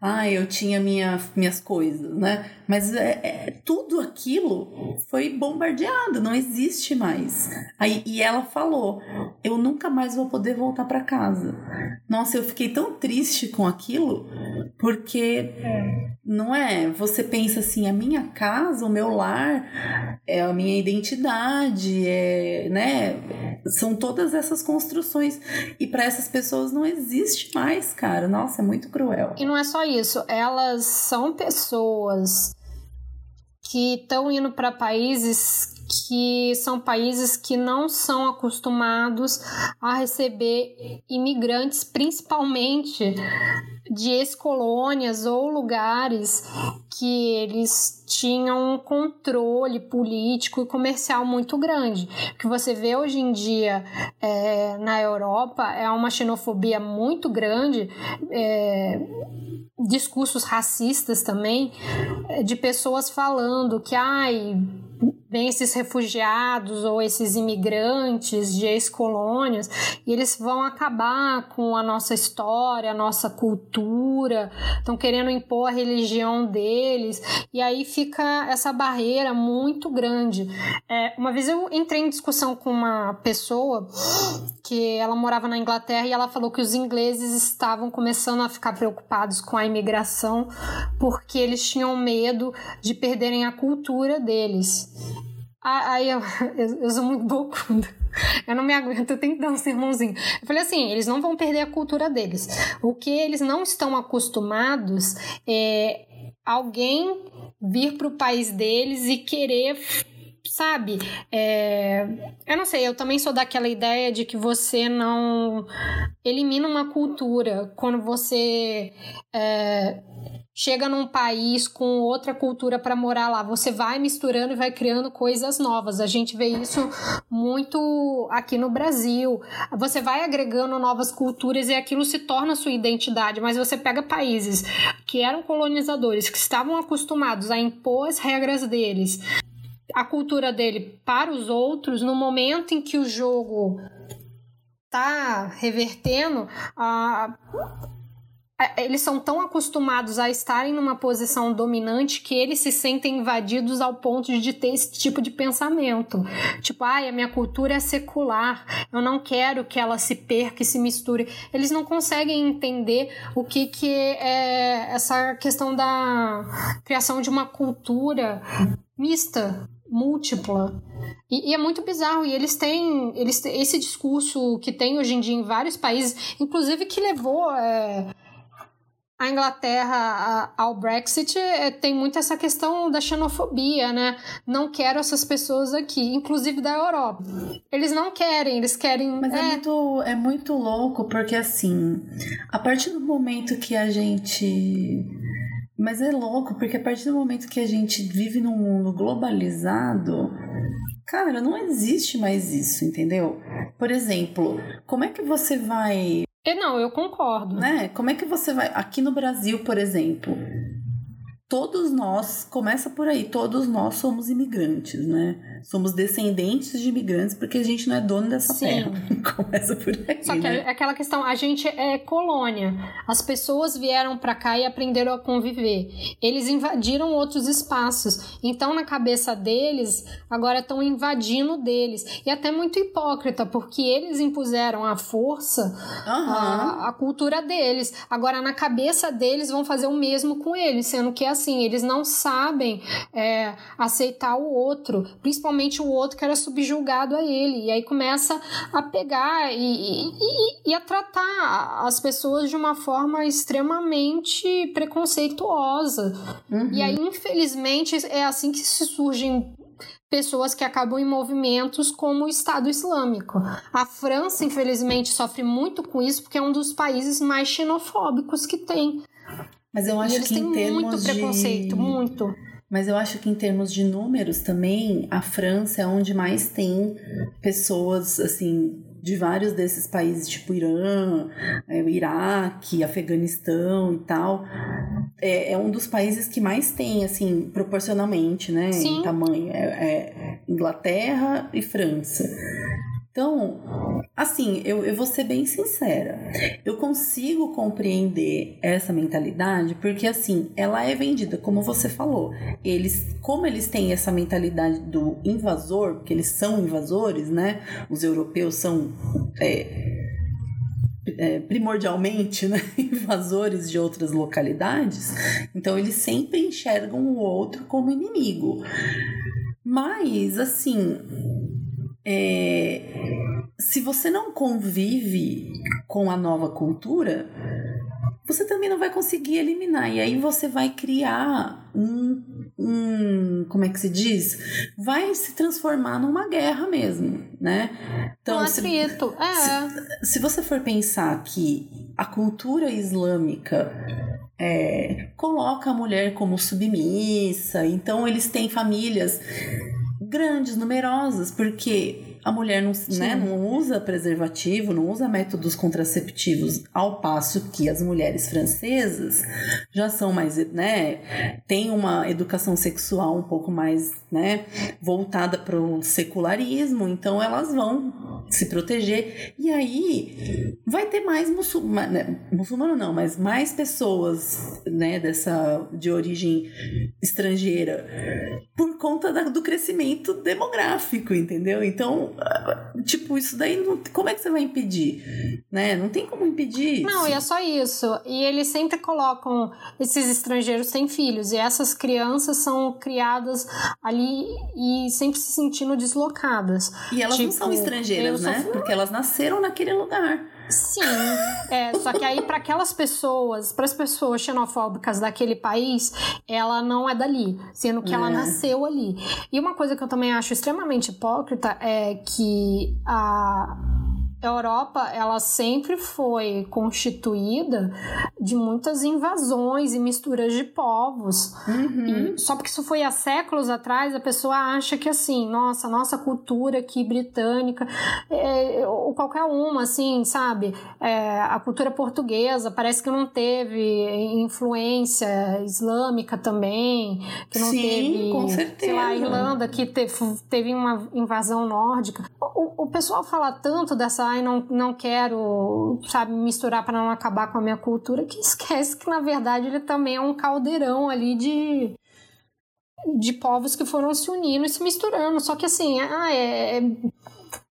ah, eu tinha minha, minhas coisas, né? Mas é, é, tudo aquilo foi bombardeado, não existe mais. Aí, e ela falou: eu nunca mais vou poder voltar para casa. Nossa, eu fiquei tão triste com aquilo, porque não é? Você pensa assim: a minha casa, o meu lar, é a minha identidade, é, né? São todas essas construções. E para essas pessoas não existe mais, cara. Nossa, é muito cruel. E não é só isso, elas são pessoas que estão indo para países que são países que não são acostumados a receber imigrantes, principalmente de ex-colônias ou lugares que eles tinham um controle político e comercial muito grande. O que você vê hoje em dia é, na Europa é uma xenofobia muito grande. É, discursos racistas também é, de pessoas falando que ai vem esses refugiados ou esses imigrantes de ex-colônias e eles vão acabar com a nossa história, a nossa cultura, estão querendo impor a religião deles e aí fica essa barreira muito grande. É, uma vez eu entrei em discussão com uma pessoa que ela morava na Inglaterra e ela falou que os ingleses estavam começando a ficar preocupados com a imigração porque eles tinham medo de perderem a cultura deles. Aí eu, eu, eu sou muito bocunda. Eu não me aguento, eu tenho que dar um sermãozinho. Eu falei assim: eles não vão perder a cultura deles. O que eles não estão acostumados é alguém vir para o país deles e querer sabe? É, eu não sei, eu também sou daquela ideia de que você não elimina uma cultura quando você é, chega num país com outra cultura para morar lá. Você vai misturando e vai criando coisas novas. A gente vê isso muito aqui no Brasil. Você vai agregando novas culturas e aquilo se torna sua identidade. Mas você pega países que eram colonizadores, que estavam acostumados a impor as regras deles, a cultura dele para os outros, no momento em que o jogo tá revertendo, a é, eles são tão acostumados a estarem numa posição dominante que eles se sentem invadidos ao ponto de ter esse tipo de pensamento. Tipo, ai, a minha cultura é secular, eu não quero que ela se perca e se misture. Eles não conseguem entender o que, que é essa questão da criação de uma cultura mista, múltipla. E, e, é muito bizarro. E eles têm, eles têm esse discurso que tem hoje em dia em vários países, inclusive que levou. É, a Inglaterra ao Brexit é, tem muito essa questão da xenofobia, né? Não quero essas pessoas aqui, inclusive da Europa. Eles não querem, eles querem. Mas é, é muito, é muito louco, porque assim, a partir do momento que a gente. Mas é louco, porque a partir do momento que a gente vive num mundo globalizado, cara, não existe mais isso, entendeu? Por exemplo, como é que você vai é, não, eu concordo. Né? Como é que você vai. Aqui no Brasil, por exemplo, todos nós, começa por aí, todos nós somos imigrantes, né? Somos descendentes de imigrantes porque a gente não é dono dessa Sim. terra. Começa por aí. Só que né? é aquela questão, a gente é colônia. As pessoas vieram para cá e aprenderam a conviver. Eles invadiram outros espaços. Então, na cabeça deles, agora estão invadindo deles. E até muito hipócrita, porque eles impuseram à força uhum. a, a cultura deles. Agora, na cabeça deles, vão fazer o mesmo com eles, sendo que assim, eles não sabem é, aceitar o outro, principalmente o outro que era subjugado a ele. E aí começa a pegar e, e, e a tratar as pessoas de uma forma extremamente preconceituosa. Uhum. E aí, infelizmente, é assim que se surgem pessoas que acabam em movimentos como o Estado Islâmico. A França, infelizmente, sofre muito com isso porque é um dos países mais xenofóbicos que tem. Mas eu acho eles que têm em termos muito preconceito, de... muito. Mas eu acho que em termos de números também, a França é onde mais tem pessoas assim de vários desses países, tipo Irã, é, Iraque, Afeganistão e tal. É, é, um dos países que mais tem, assim, proporcionalmente, né, Sim. em tamanho. É, é Inglaterra e França. Então, assim, eu, eu vou ser bem sincera. Eu consigo compreender essa mentalidade porque, assim, ela é vendida, como você falou. Eles, como eles têm essa mentalidade do invasor, porque eles são invasores, né? Os europeus são. É, é, primordialmente né, invasores de outras localidades, então eles sempre enxergam o outro como inimigo. Mas, assim, é, se você não convive com a nova cultura, você também não vai conseguir eliminar. E aí você vai criar um, um como é que se diz? Vai se transformar numa guerra mesmo, né? Então, um se, é. se, se você for pensar que a cultura islâmica é, coloca a mulher como submissa, então eles têm famílias grandes, numerosas, porque a mulher não, né, não usa preservativo, não usa métodos contraceptivos, ao passo que as mulheres francesas já são mais, né, têm uma educação sexual um pouco mais, né, voltada para o secularismo, então elas vão se proteger e aí vai ter mais muçulmano, né, muçulmano não, mas mais pessoas, né, dessa de origem estrangeira por conta da, do crescimento demográfico, entendeu? Então tipo, isso daí, não, como é que você vai impedir? Né? Não tem como impedir Não, isso. e é só isso. E eles sempre colocam, esses estrangeiros têm filhos, e essas crianças são criadas ali e sempre se sentindo deslocadas. E elas tipo, não são tipo, estrangeiras, né? Sou... Porque elas nasceram naquele lugar. Sim, é, só que aí para aquelas pessoas, para as pessoas xenofóbicas daquele país, ela não é dali, sendo que é. ela nasceu ali. E uma coisa que eu também acho extremamente hipócrita é que a a Europa ela sempre foi constituída de muitas invasões e misturas de povos. Uhum. só porque isso foi há séculos atrás, a pessoa acha que assim, nossa, nossa cultura aqui britânica, é, ou qualquer uma, assim, sabe? É, a cultura portuguesa parece que não teve influência islâmica também, que não Sim, teve, com certeza. sei lá, a Irlanda que teve, teve uma invasão nórdica. O, o pessoal fala tanto dessa ai, não, não quero, sabe, misturar para não acabar com a minha cultura, que esquece que na verdade ele também é um caldeirão ali de de povos que foram se unindo e se misturando. Só que assim, ah, é, é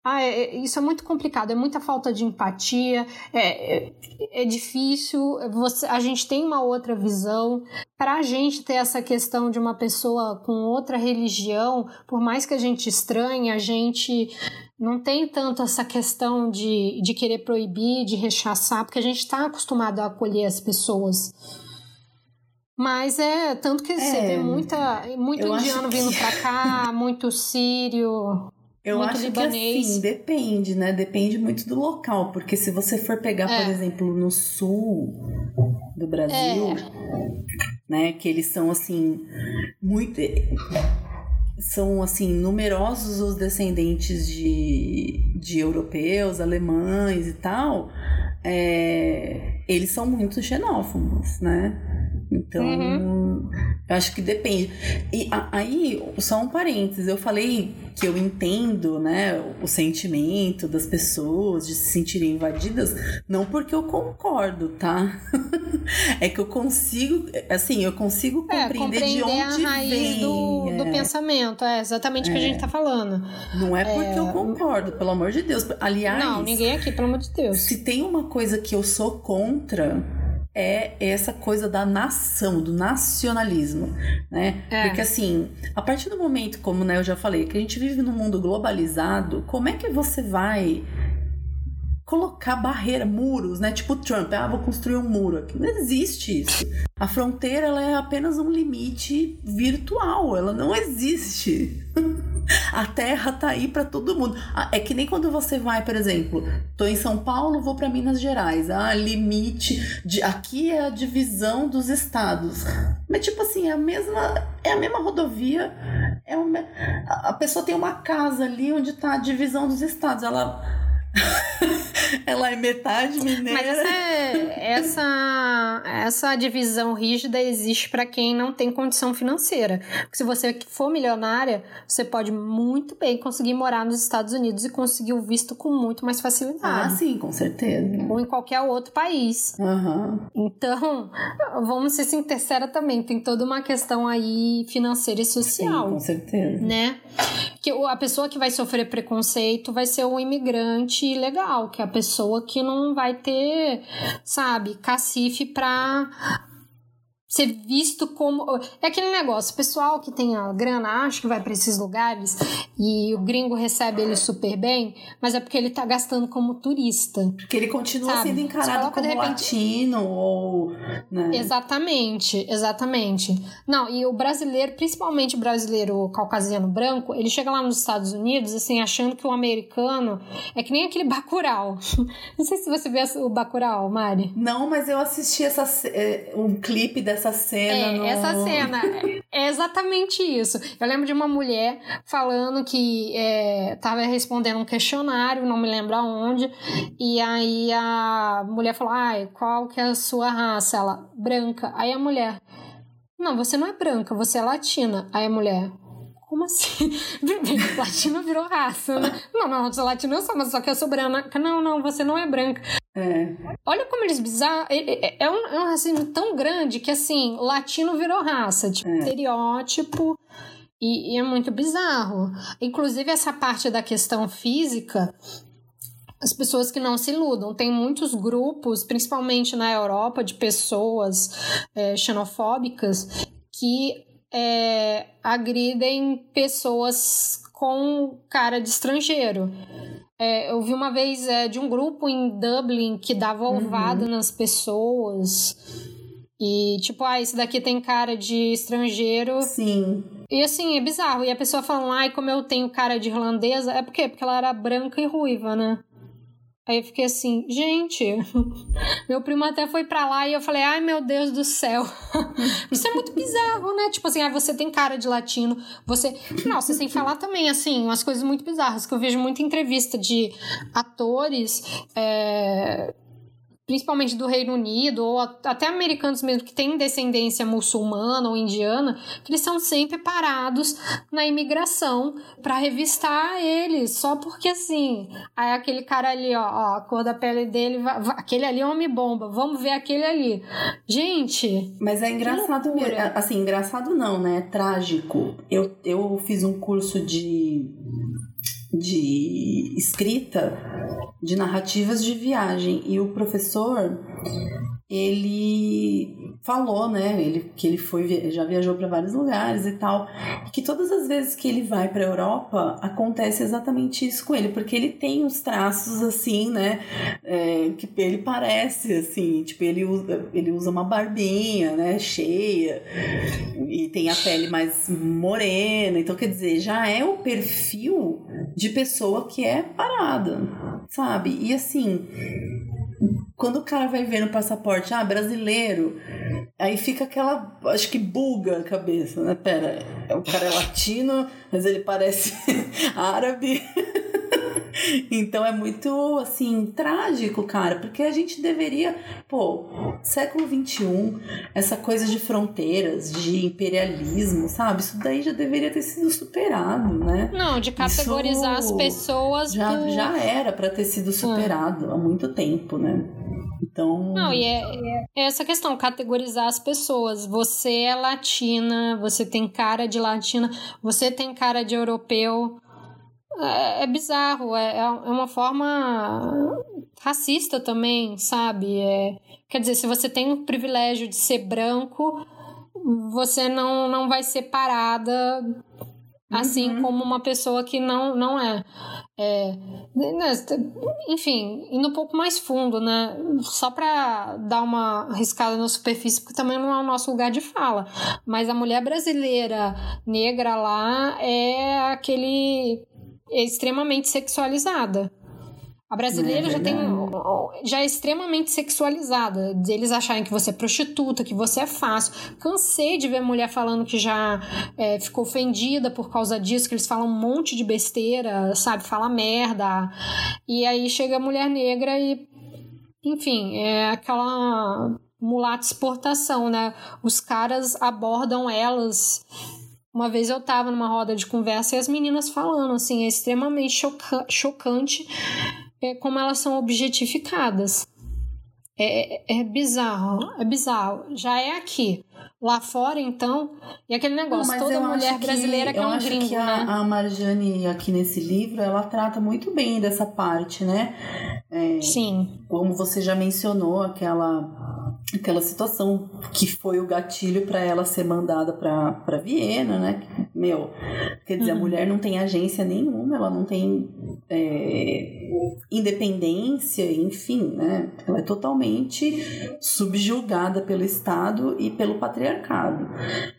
ah, é, é, isso é muito complicado, é muita falta de empatia, é, é, é difícil. Você, a gente tem uma outra visão. Para a gente ter essa questão de uma pessoa com outra religião, por mais que a gente estranhe, a gente não tem tanto essa questão de, de querer proibir, de rechaçar, porque a gente está acostumado a acolher as pessoas. Mas é tanto que é, você vê muita, muito indiano vindo para cá, muito sírio. Eu muito acho libanês. que assim, depende, né? Depende muito do local. Porque se você for pegar, é. por exemplo, no sul do Brasil, é. né? Que eles são assim, muito. São assim, numerosos os descendentes de, de europeus, alemães e tal. É, eles são muito xenófobos, né? Então, uhum. eu acho que depende. E aí, só um parênteses, eu falei que eu entendo, né, o sentimento das pessoas de se sentirem invadidas, não porque eu concordo, tá? é que eu consigo, assim, eu consigo compreender, é, compreender de onde a raiz vem, do, é. do pensamento, é exatamente o é. que a gente tá falando. Não é porque eu é. concordo, pelo amor de Deus. Aliás, não, ninguém aqui, pelo amor de Deus. Se tem uma coisa que eu sou contra, é essa coisa da nação, do nacionalismo, né? É. Porque assim, a partir do momento, como né, eu já falei, que a gente vive num mundo globalizado, como é que você vai colocar barreira, muros, né? Tipo Trump, ah, vou construir um muro aqui. Não existe isso. A fronteira ela é apenas um limite virtual, ela não existe. A terra tá aí para todo mundo. Ah, é que nem quando você vai, por exemplo, tô em São Paulo, vou para Minas Gerais. Ah, limite de aqui é a divisão dos estados. Mas tipo assim, é a mesma é a mesma rodovia, é uma, a pessoa tem uma casa ali onde tá a divisão dos estados. Ela Ela é metade mineira. Mas essa, é, essa, essa divisão rígida existe para quem não tem condição financeira. Porque se você for milionária, você pode muito bem conseguir morar nos Estados Unidos e conseguir o visto com muito mais facilidade. Ah, sim, com certeza. Ou em qualquer outro país. Uhum. Então, vamos ser sinceros também, tem toda uma questão aí financeira e social. Sim, com certeza. Né? Que a pessoa que vai sofrer preconceito vai ser o imigrante legal, que é a pessoa que não vai ter, sabe, cacife pra ser visto como. É aquele negócio, o pessoal que tem a grana acha que vai para esses lugares e o gringo recebe ele super bem, mas é porque ele tá gastando como turista. Porque ele continua sabe? sendo encarado como repente... latino ou. Né? Exatamente, exatamente. Não, e o brasileiro, principalmente o brasileiro caucasiano branco, ele chega lá nos Estados Unidos, assim, achando que o americano é que nem aquele Bacurau. Não sei se você vê o Bacurau, Mari. Não, mas eu assisti essa, é, um clipe dessa essa cena. É, no... essa cena. É exatamente isso. Eu lembro de uma mulher falando que é, tava respondendo um questionário, não me lembro aonde, e aí a mulher falou: ai, qual que é a sua raça? Ela, branca. Aí a mulher, não, você não é branca, você é latina. Aí a mulher, como assim? latino virou raça, né? Não, não, eu sou latino, eu sou, mas só que eu sou branca. Não, não, você não é branca. É. Olha como eles bizarros. É, é, é, um, é um racismo tão grande que, assim, latino virou raça, tipo, é. estereótipo. E, e é muito bizarro. Inclusive, essa parte da questão física as pessoas que não se iludam. Tem muitos grupos, principalmente na Europa, de pessoas é, xenofóbicas que é, agridem pessoas com cara de estrangeiro. É, eu vi uma vez é, de um grupo em Dublin que dava ovada uhum. nas pessoas. E tipo, ah, esse daqui tem cara de estrangeiro. Sim. E assim, é bizarro. E a pessoa falando, ai, como eu tenho cara de irlandesa. É por quê? Porque ela era branca e ruiva, né? Aí eu fiquei assim, gente, meu primo até foi pra lá e eu falei, ai meu Deus do céu. Isso é muito bizarro, né? Tipo assim, ah, você tem cara de latino, você. Não, você falar também, assim, umas coisas muito bizarras que eu vejo muita entrevista de atores. É principalmente do Reino Unido, ou até americanos mesmo que têm descendência muçulmana ou indiana, que eles são sempre parados na imigração para revistar eles, só porque assim, aí aquele cara ali, ó, ó a cor da pele dele, vai, aquele ali é homem bomba, vamos ver aquele ali. Gente. Mas é engraçado mesmo, assim, engraçado não, né? É trágico. Eu, eu fiz um curso de de escrita de narrativas de viagem. E o professor ele falou, né, ele, que ele foi já viajou para vários lugares e tal, que todas as vezes que ele vai para Europa acontece exatamente isso com ele, porque ele tem os traços assim, né, é, que ele parece assim, tipo ele usa, ele usa uma barbinha, né, cheia e tem a pele mais morena, então quer dizer já é o perfil de pessoa que é parada, sabe? E assim quando o cara vai ver no passaporte, ah, brasileiro, aí fica aquela, acho que buga a cabeça, né? Pera, o cara é latino, mas ele parece árabe. então é muito, assim, trágico, cara, porque a gente deveria, pô, século XXI, essa coisa de fronteiras, de imperialismo, sabe? Isso daí já deveria ter sido superado, né? Não, de categorizar Isso as pessoas. Já, por... já era para ter sido superado hum. há muito tempo, né? Então. Não, e é, é, essa questão, categorizar as pessoas. Você é latina, você tem cara de latina, você tem cara de europeu. É, é bizarro, é, é uma forma racista também, sabe? É, quer dizer, se você tem o privilégio de ser branco, você não, não vai ser parada assim uhum. como uma pessoa que não, não é. é enfim, indo um pouco mais fundo, né? Só para dar uma riscada na superfície, porque também não é o nosso lugar de fala. Mas a mulher brasileira negra lá é aquele é extremamente sexualizada. A brasileira é já tem já é extremamente sexualizada, deles acharem que você é prostituta, que você é fácil. Cansei de ver mulher falando que já é, ficou ofendida por causa disso, que eles falam um monte de besteira, sabe, fala merda. E aí chega a mulher negra e enfim, é aquela mulata exportação, né? Os caras abordam elas uma vez eu tava numa roda de conversa e as meninas falando, assim, é extremamente choca chocante é, como elas são objetificadas. É, é, é, bizarro, é bizarro. Já é aqui. Lá fora, então, e aquele negócio, Não, toda mulher brasileira que, que é um acho gringo, que a, né? a Marjane, aqui nesse livro, ela trata muito bem dessa parte, né? É, Sim. Como você já mencionou, aquela aquela situação que foi o gatilho para ela ser mandada para Viena, né? Meu, quer dizer, uhum. a mulher não tem agência nenhuma, ela não tem é, independência, enfim, né? Ela é totalmente subjugada pelo Estado e pelo patriarcado.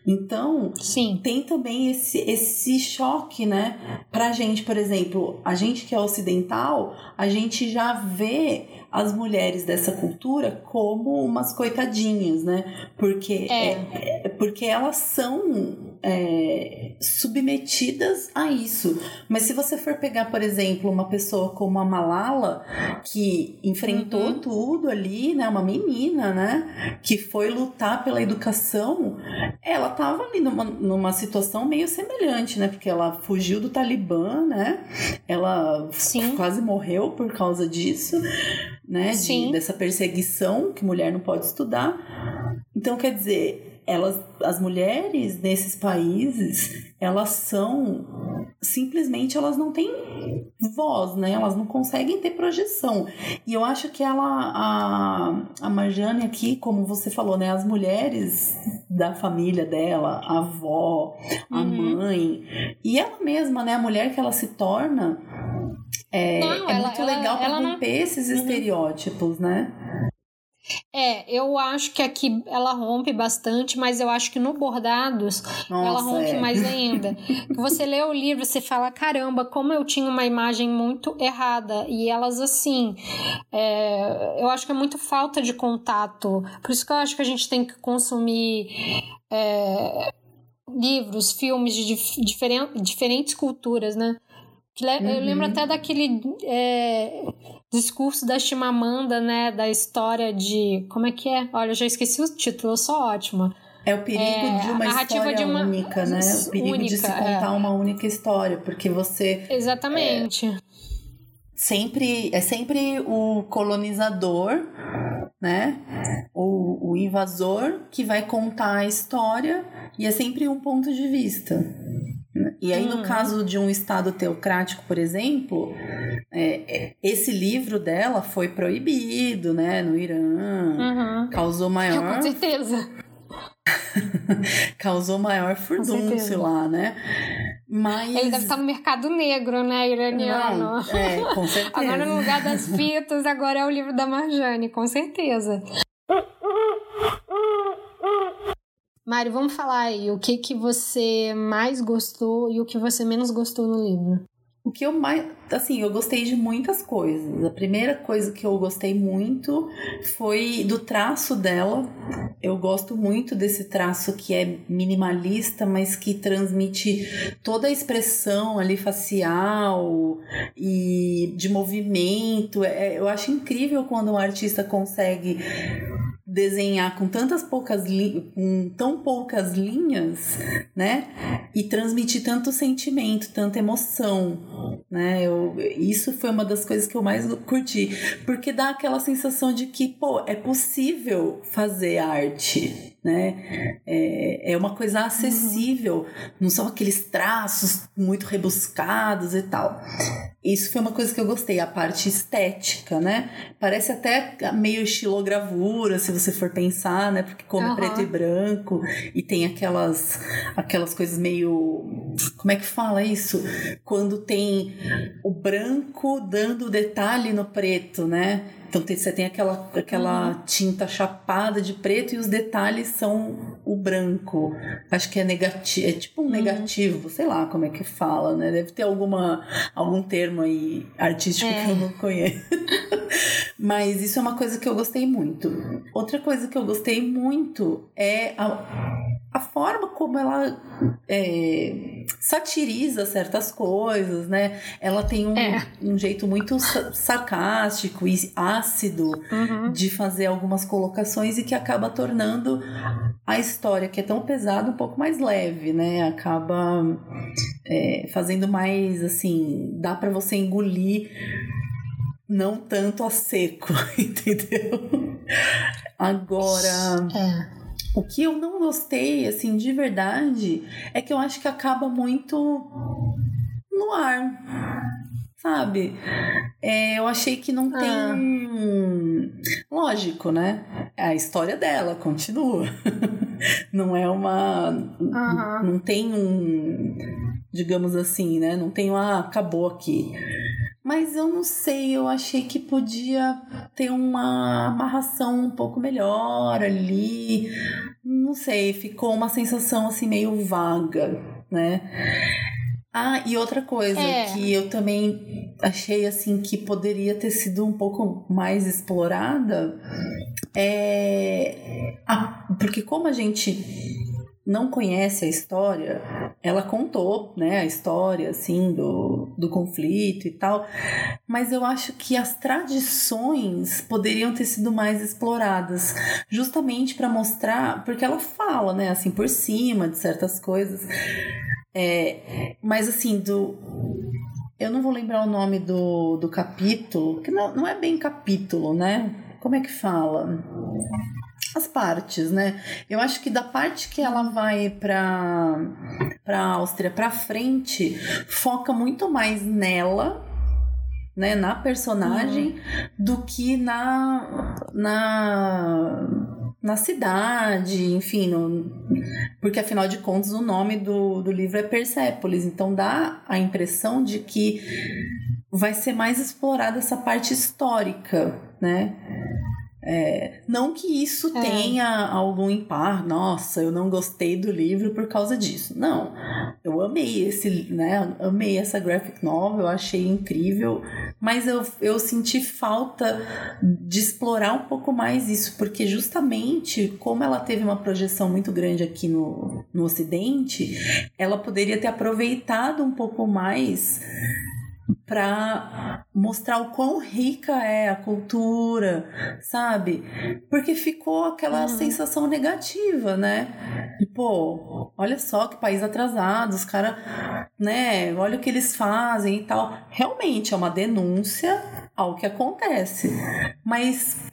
Então, Sim. tem também esse, esse choque, né? Pra gente, por exemplo, a gente que é ocidental, a gente já vê as mulheres dessa cultura como umas coitadinhas, né? Porque, é. É, porque elas são é, submetidas a isso. Mas se você for pegar, por exemplo, uma pessoa como a Malala, que enfrentou uhum. tudo ali, né? Uma menina, né? Que foi lutar pela educação, ela estava ali numa, numa situação meio semelhante, né? Porque ela fugiu do Talibã, né? Ela Sim. quase morreu por causa disso, né? De, dessa perseguição que mulher não pode estudar. Então, quer dizer, elas, as mulheres nesses países, elas são simplesmente elas não têm voz, né? Elas não conseguem ter projeção. E eu acho que ela, a, a Marjane aqui, como você falou, né? As mulheres da família dela, a avó, a uhum. mãe, e ela mesma, né? A mulher que ela se torna. É, não, é ela, muito legal para romper não... esses uhum. estereótipos, né? É, eu acho que aqui ela rompe bastante, mas eu acho que no Bordados Nossa, ela rompe é. mais ainda. você lê o livro, você fala: caramba, como eu tinha uma imagem muito errada. E elas, assim, é, eu acho que é muito falta de contato. Por isso que eu acho que a gente tem que consumir. É, livros, filmes de dif diferentes culturas, né? Uhum. Eu lembro até daquele é, discurso da Chimamanda, né? Da história de. Como é que é? Olha, eu já esqueci o título, eu sou ótima. É o perigo é, de uma história de uma... única, né? O perigo única, de se contar é. uma única história, porque você. Exatamente. É, sempre é sempre o colonizador, né? O, o invasor que vai contar a história e é sempre um ponto de vista. E aí, no uhum. caso de um Estado teocrático, por exemplo, é, é, esse livro dela foi proibido, né, no Irã. Uhum. Causou maior. Com certeza. causou maior furdúncio lá, né? Mas... Ele deve estar no mercado negro, né, iraniano? Não, é, com certeza. agora, no lugar das fitas, agora é o livro da Marjane, com certeza. Mari, vamos falar aí o que, que você mais gostou e o que você menos gostou no livro. O que eu mais. Assim, eu gostei de muitas coisas. A primeira coisa que eu gostei muito foi do traço dela. Eu gosto muito desse traço que é minimalista, mas que transmite toda a expressão ali facial e de movimento. É, eu acho incrível quando um artista consegue desenhar com tantas poucas com tão poucas linhas, né? E transmitir tanto sentimento, tanta emoção, né? Eu, isso foi uma das coisas que eu mais curti, porque dá aquela sensação de que, pô, é possível fazer arte, né? É, é uma coisa acessível, uhum. não são aqueles traços muito rebuscados e tal. Isso foi uma coisa que eu gostei, a parte estética, né? Parece até meio estilogravura, se você for pensar, né? Porque come uhum. preto e branco e tem aquelas aquelas coisas meio como é que fala isso? Quando tem o branco dando detalhe no preto, né? Então você tem aquela, aquela uhum. tinta chapada de preto e os detalhes são o branco. Acho que é negativo, é tipo um uhum. negativo, sei lá como é que fala, né? Deve ter alguma, algum termo aí artístico é. que eu não conheço. Mas isso é uma coisa que eu gostei muito. Outra coisa que eu gostei muito é a, a forma como ela é, satiriza certas coisas, né? Ela tem um, é. um jeito muito sarcástico e ácido uhum. de fazer algumas colocações e que acaba tornando a história, que é tão pesada, um pouco mais leve, né? Acaba é, fazendo mais assim, dá para você engolir não tanto a seco, entendeu? Agora, é. o que eu não gostei, assim, de verdade, é que eu acho que acaba muito no ar. Sabe? É, eu achei que não tem. Ah. Lógico, né? A história dela continua. não é uma. Uhum. Não tem um. Digamos assim, né? Não tem uma. Ah, acabou aqui. Mas eu não sei, eu achei que podia ter uma amarração um pouco melhor ali. Não sei, ficou uma sensação assim meio vaga, né? Ah, e outra coisa é. que eu também achei assim que poderia ter sido um pouco mais explorada é a, porque como a gente não conhece a história, ela contou, né, a história, assim, do, do conflito e tal, mas eu acho que as tradições poderiam ter sido mais exploradas, justamente para mostrar, porque ela fala, né, assim, por cima de certas coisas, é, mas assim, do... Eu não vou lembrar o nome do, do capítulo, que não, não é bem capítulo, né? Como é que fala? as partes, né? Eu acho que da parte que ela vai para para Áustria para frente, foca muito mais nela, né, na personagem uhum. do que na na na cidade, enfim, no, porque afinal de contas o nome do, do livro é Persépolis, então dá a impressão de que vai ser mais explorada essa parte histórica, né? É, não que isso é. tenha algum impar, nossa, eu não gostei do livro por causa disso. Não, eu amei esse, né? Amei essa graphic novel, eu achei incrível, mas eu, eu senti falta de explorar um pouco mais isso, porque justamente como ela teve uma projeção muito grande aqui no, no Ocidente, ela poderia ter aproveitado um pouco mais para mostrar o quão rica é a cultura, sabe? Porque ficou aquela uhum. sensação negativa, né? E, pô, olha só que país atrasado, os caras, né? Olha o que eles fazem e tal. Realmente é uma denúncia ao que acontece. Mas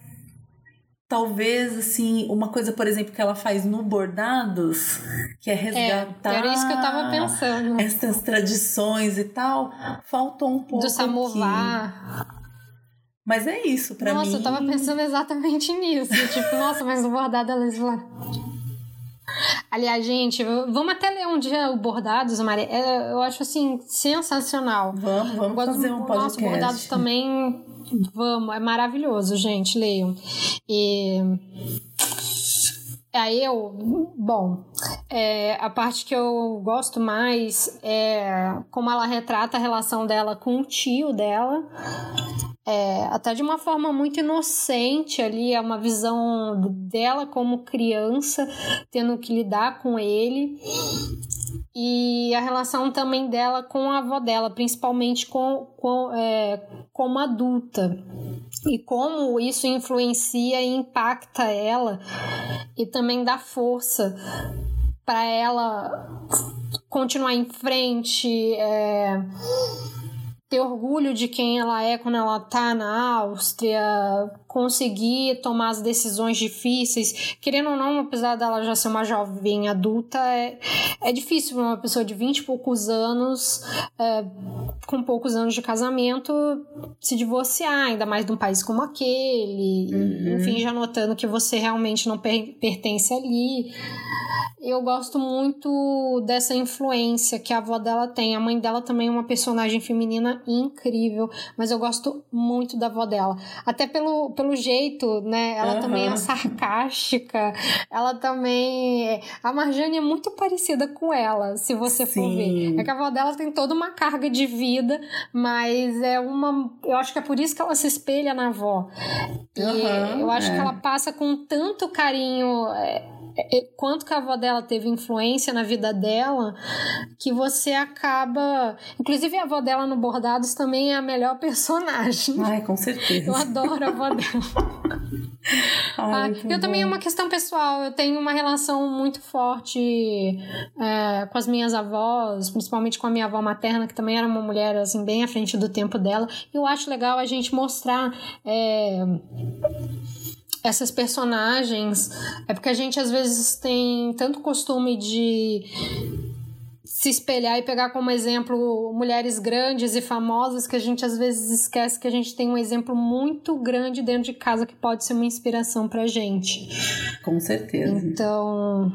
talvez assim uma coisa por exemplo que ela faz no bordados que é resgatar é, era isso que eu tava pensando essas tradições e tal faltou um pouco do samovar mas é isso para mim nossa eu tava pensando exatamente nisso tipo nossa mas o bordado ela Aliás, gente, vamos até ler um dia o Bordados, Maria. É, eu acho assim sensacional. Vamos, vamos fazer um podcast. Nossa, Bordados também Vamos, é maravilhoso, gente, leiam. E Aí eu, bom, é, a parte que eu gosto mais é como ela retrata a relação dela com o tio dela. É, até de uma forma muito inocente ali, é uma visão dela como criança, tendo que lidar com ele. E a relação também dela com a avó dela, principalmente com, com, é, como adulta. e como isso influencia e impacta ela e também dá força para ela continuar em frente, é, ter orgulho de quem ela é quando ela tá na Áustria, conseguir tomar as decisões difíceis. Querendo ou não, apesar dela já ser uma jovem adulta, é, é difícil para uma pessoa de 20 e poucos anos, é, com poucos anos de casamento, se divorciar, ainda mais de um país como aquele. Uhum. Enfim, já notando que você realmente não per pertence ali eu gosto muito dessa influência que a avó dela tem. A mãe dela também é uma personagem feminina incrível, mas eu gosto muito da avó dela. Até pelo, pelo jeito, né? Ela uhum. também é sarcástica. Ela também. A Marjane é muito parecida com ela, se você Sim. for ver. É que a avó dela tem toda uma carga de vida, mas é uma. Eu acho que é por isso que ela se espelha na avó. E uhum, eu acho é. que ela passa com tanto carinho é, é, é, quanto que a avó dela teve influência na vida dela, que você acaba. Inclusive, a avó dela no Bordados também é a melhor personagem. Ai, com certeza. Eu adoro a avó dela. Ai, ah, eu também é uma questão pessoal. Eu tenho uma relação muito forte é, com as minhas avós, principalmente com a minha avó materna, que também era uma mulher assim bem à frente do tempo dela. Eu acho legal a gente mostrar. É, essas personagens é porque a gente às vezes tem tanto costume de se espelhar e pegar como exemplo mulheres grandes e famosas que a gente às vezes esquece que a gente tem um exemplo muito grande dentro de casa que pode ser uma inspiração pra gente. Com certeza. Então,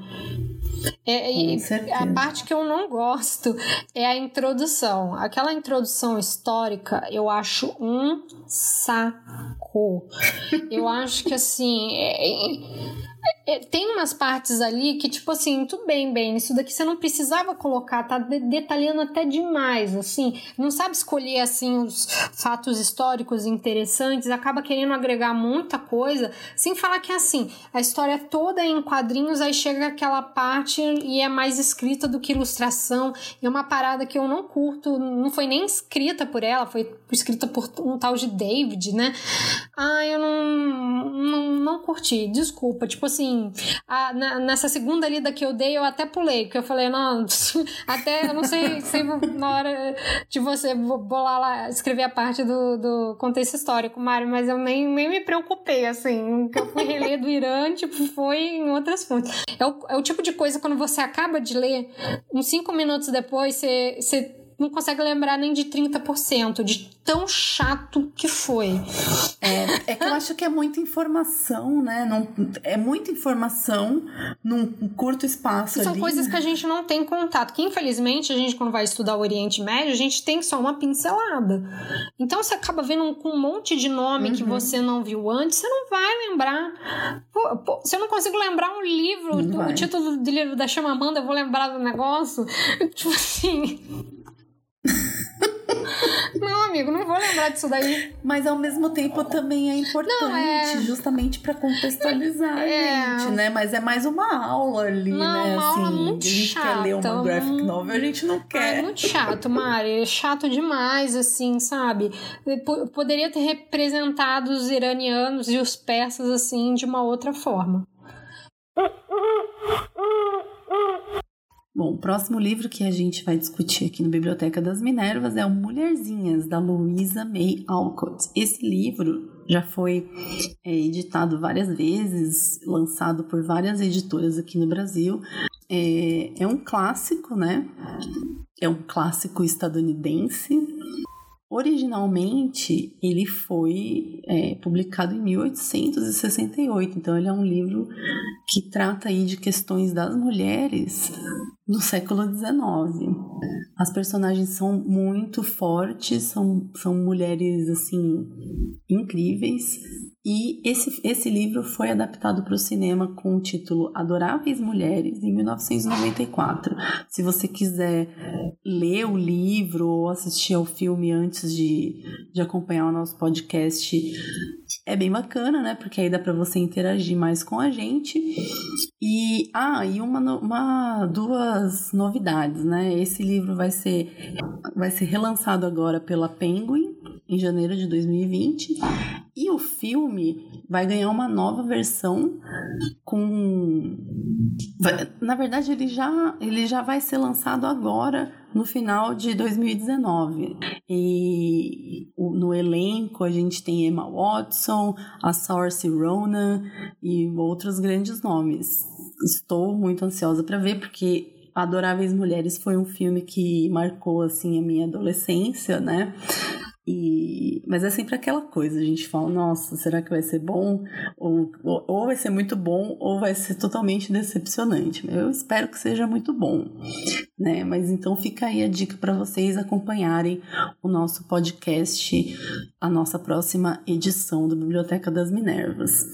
é, a parte que eu não gosto é a introdução. Aquela introdução histórica eu acho um saco. eu acho que assim. É, é, tem umas partes ali que, tipo assim, tudo bem, bem, isso daqui você não precisava colocar, tá detalhando até demais, assim, não sabe escolher, assim, os fatos históricos interessantes, acaba querendo agregar muita coisa, sem falar que, assim, a história toda é em quadrinhos, aí chega aquela parte e é mais escrita do que ilustração, e é uma parada que eu não curto, não foi nem escrita por ela, foi escrita por um tal de David, né? Ah, eu não, não, não curti, desculpa, tipo assim, a, na, nessa segunda lida que eu dei, eu até pulei, porque eu falei, não, até, eu não sei se na hora de você bolar lá, escrever a parte do, do contexto histórico, Mário, mas eu nem, nem me preocupei, assim, que eu fui reler do Irã, tipo, foi em outras fontes. É o, é o tipo de coisa quando você acaba de ler, uns cinco minutos depois, você, você não consegue lembrar nem de 30% de tão chato que foi. É, é que eu acho que é muita informação, né? Não, é muita informação num curto espaço São ali. coisas que a gente não tem contato. Que infelizmente a gente, quando vai estudar o Oriente Médio, a gente tem só uma pincelada. Então você acaba vendo com um, monte de nome uhum. que você não viu antes, você não vai lembrar. Pô, pô, se eu não consigo lembrar um livro, o título do livro da Chamamanda, eu vou lembrar do negócio. Tipo assim. Não, amigo, não vou lembrar disso daí. Mas ao mesmo tempo também é importante, não, é... justamente para contextualizar é... a gente, né? Mas é mais uma aula ali, não, né? Uma assim, aula muito a gente chata, quer ler uma graphic novel, a gente não quer. É muito chato, Mari. É chato demais, assim, sabe? Poderia ter representado os iranianos e os persas, assim, de uma outra forma. Bom, o próximo livro que a gente vai discutir aqui no Biblioteca das Minervas é o Mulherzinhas, da Louisa May Alcott. Esse livro já foi é, editado várias vezes, lançado por várias editoras aqui no Brasil. É, é um clássico, né? É um clássico estadunidense Originalmente, ele foi é, publicado em 1868, então ele é um livro que trata aí de questões das mulheres no século XIX. As personagens são muito fortes, são, são mulheres assim incríveis e esse, esse livro foi adaptado para o cinema com o título Adoráveis Mulheres, em 1994. Se você quiser ler o livro ou assistir ao filme antes de, de acompanhar o nosso podcast, é bem bacana, né? Porque aí dá para você interagir mais com a gente. E, ah, e uma, uma, duas novidades, né? Esse livro vai ser, vai ser relançado agora pela Penguin, em janeiro de 2020 E o filme vai ganhar uma nova versão com. Na verdade, ele já, ele já vai ser lançado agora, no final de 2019. E no elenco a gente tem Emma Watson, a Saoirse Ronan e outros grandes nomes. Estou muito ansiosa para ver porque Adoráveis Mulheres foi um filme que marcou assim a minha adolescência, né? E, mas é sempre aquela coisa, a gente fala, nossa, será que vai ser bom? Ou, ou, ou, vai ser muito bom, ou vai ser totalmente decepcionante. Eu espero que seja muito bom, né? Mas então fica aí a dica para vocês acompanharem o nosso podcast, a nossa próxima edição do Biblioteca das Minervas.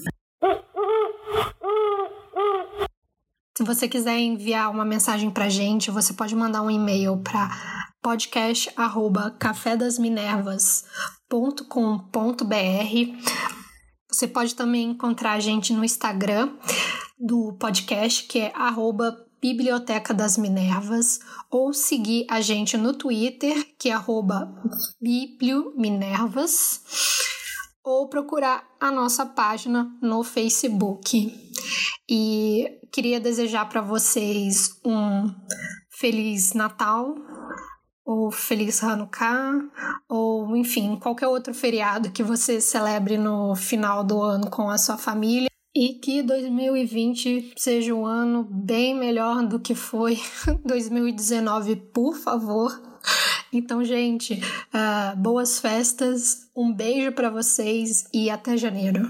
Se você quiser enviar uma mensagem para gente, você pode mandar um e-mail para podcast@cafedasminervas.com.br. Você pode também encontrar a gente no Instagram do podcast, que é arroba Biblioteca das Minervas, ou seguir a gente no Twitter, que é arroba Bibliominervas, ou procurar a nossa página no Facebook. E queria desejar para vocês um Feliz Natal, ou Feliz Hanukkah, ou enfim, qualquer outro feriado que você celebre no final do ano com a sua família. E que 2020 seja um ano bem melhor do que foi 2019, por favor. Então, gente, uh, boas festas, um beijo para vocês e até janeiro.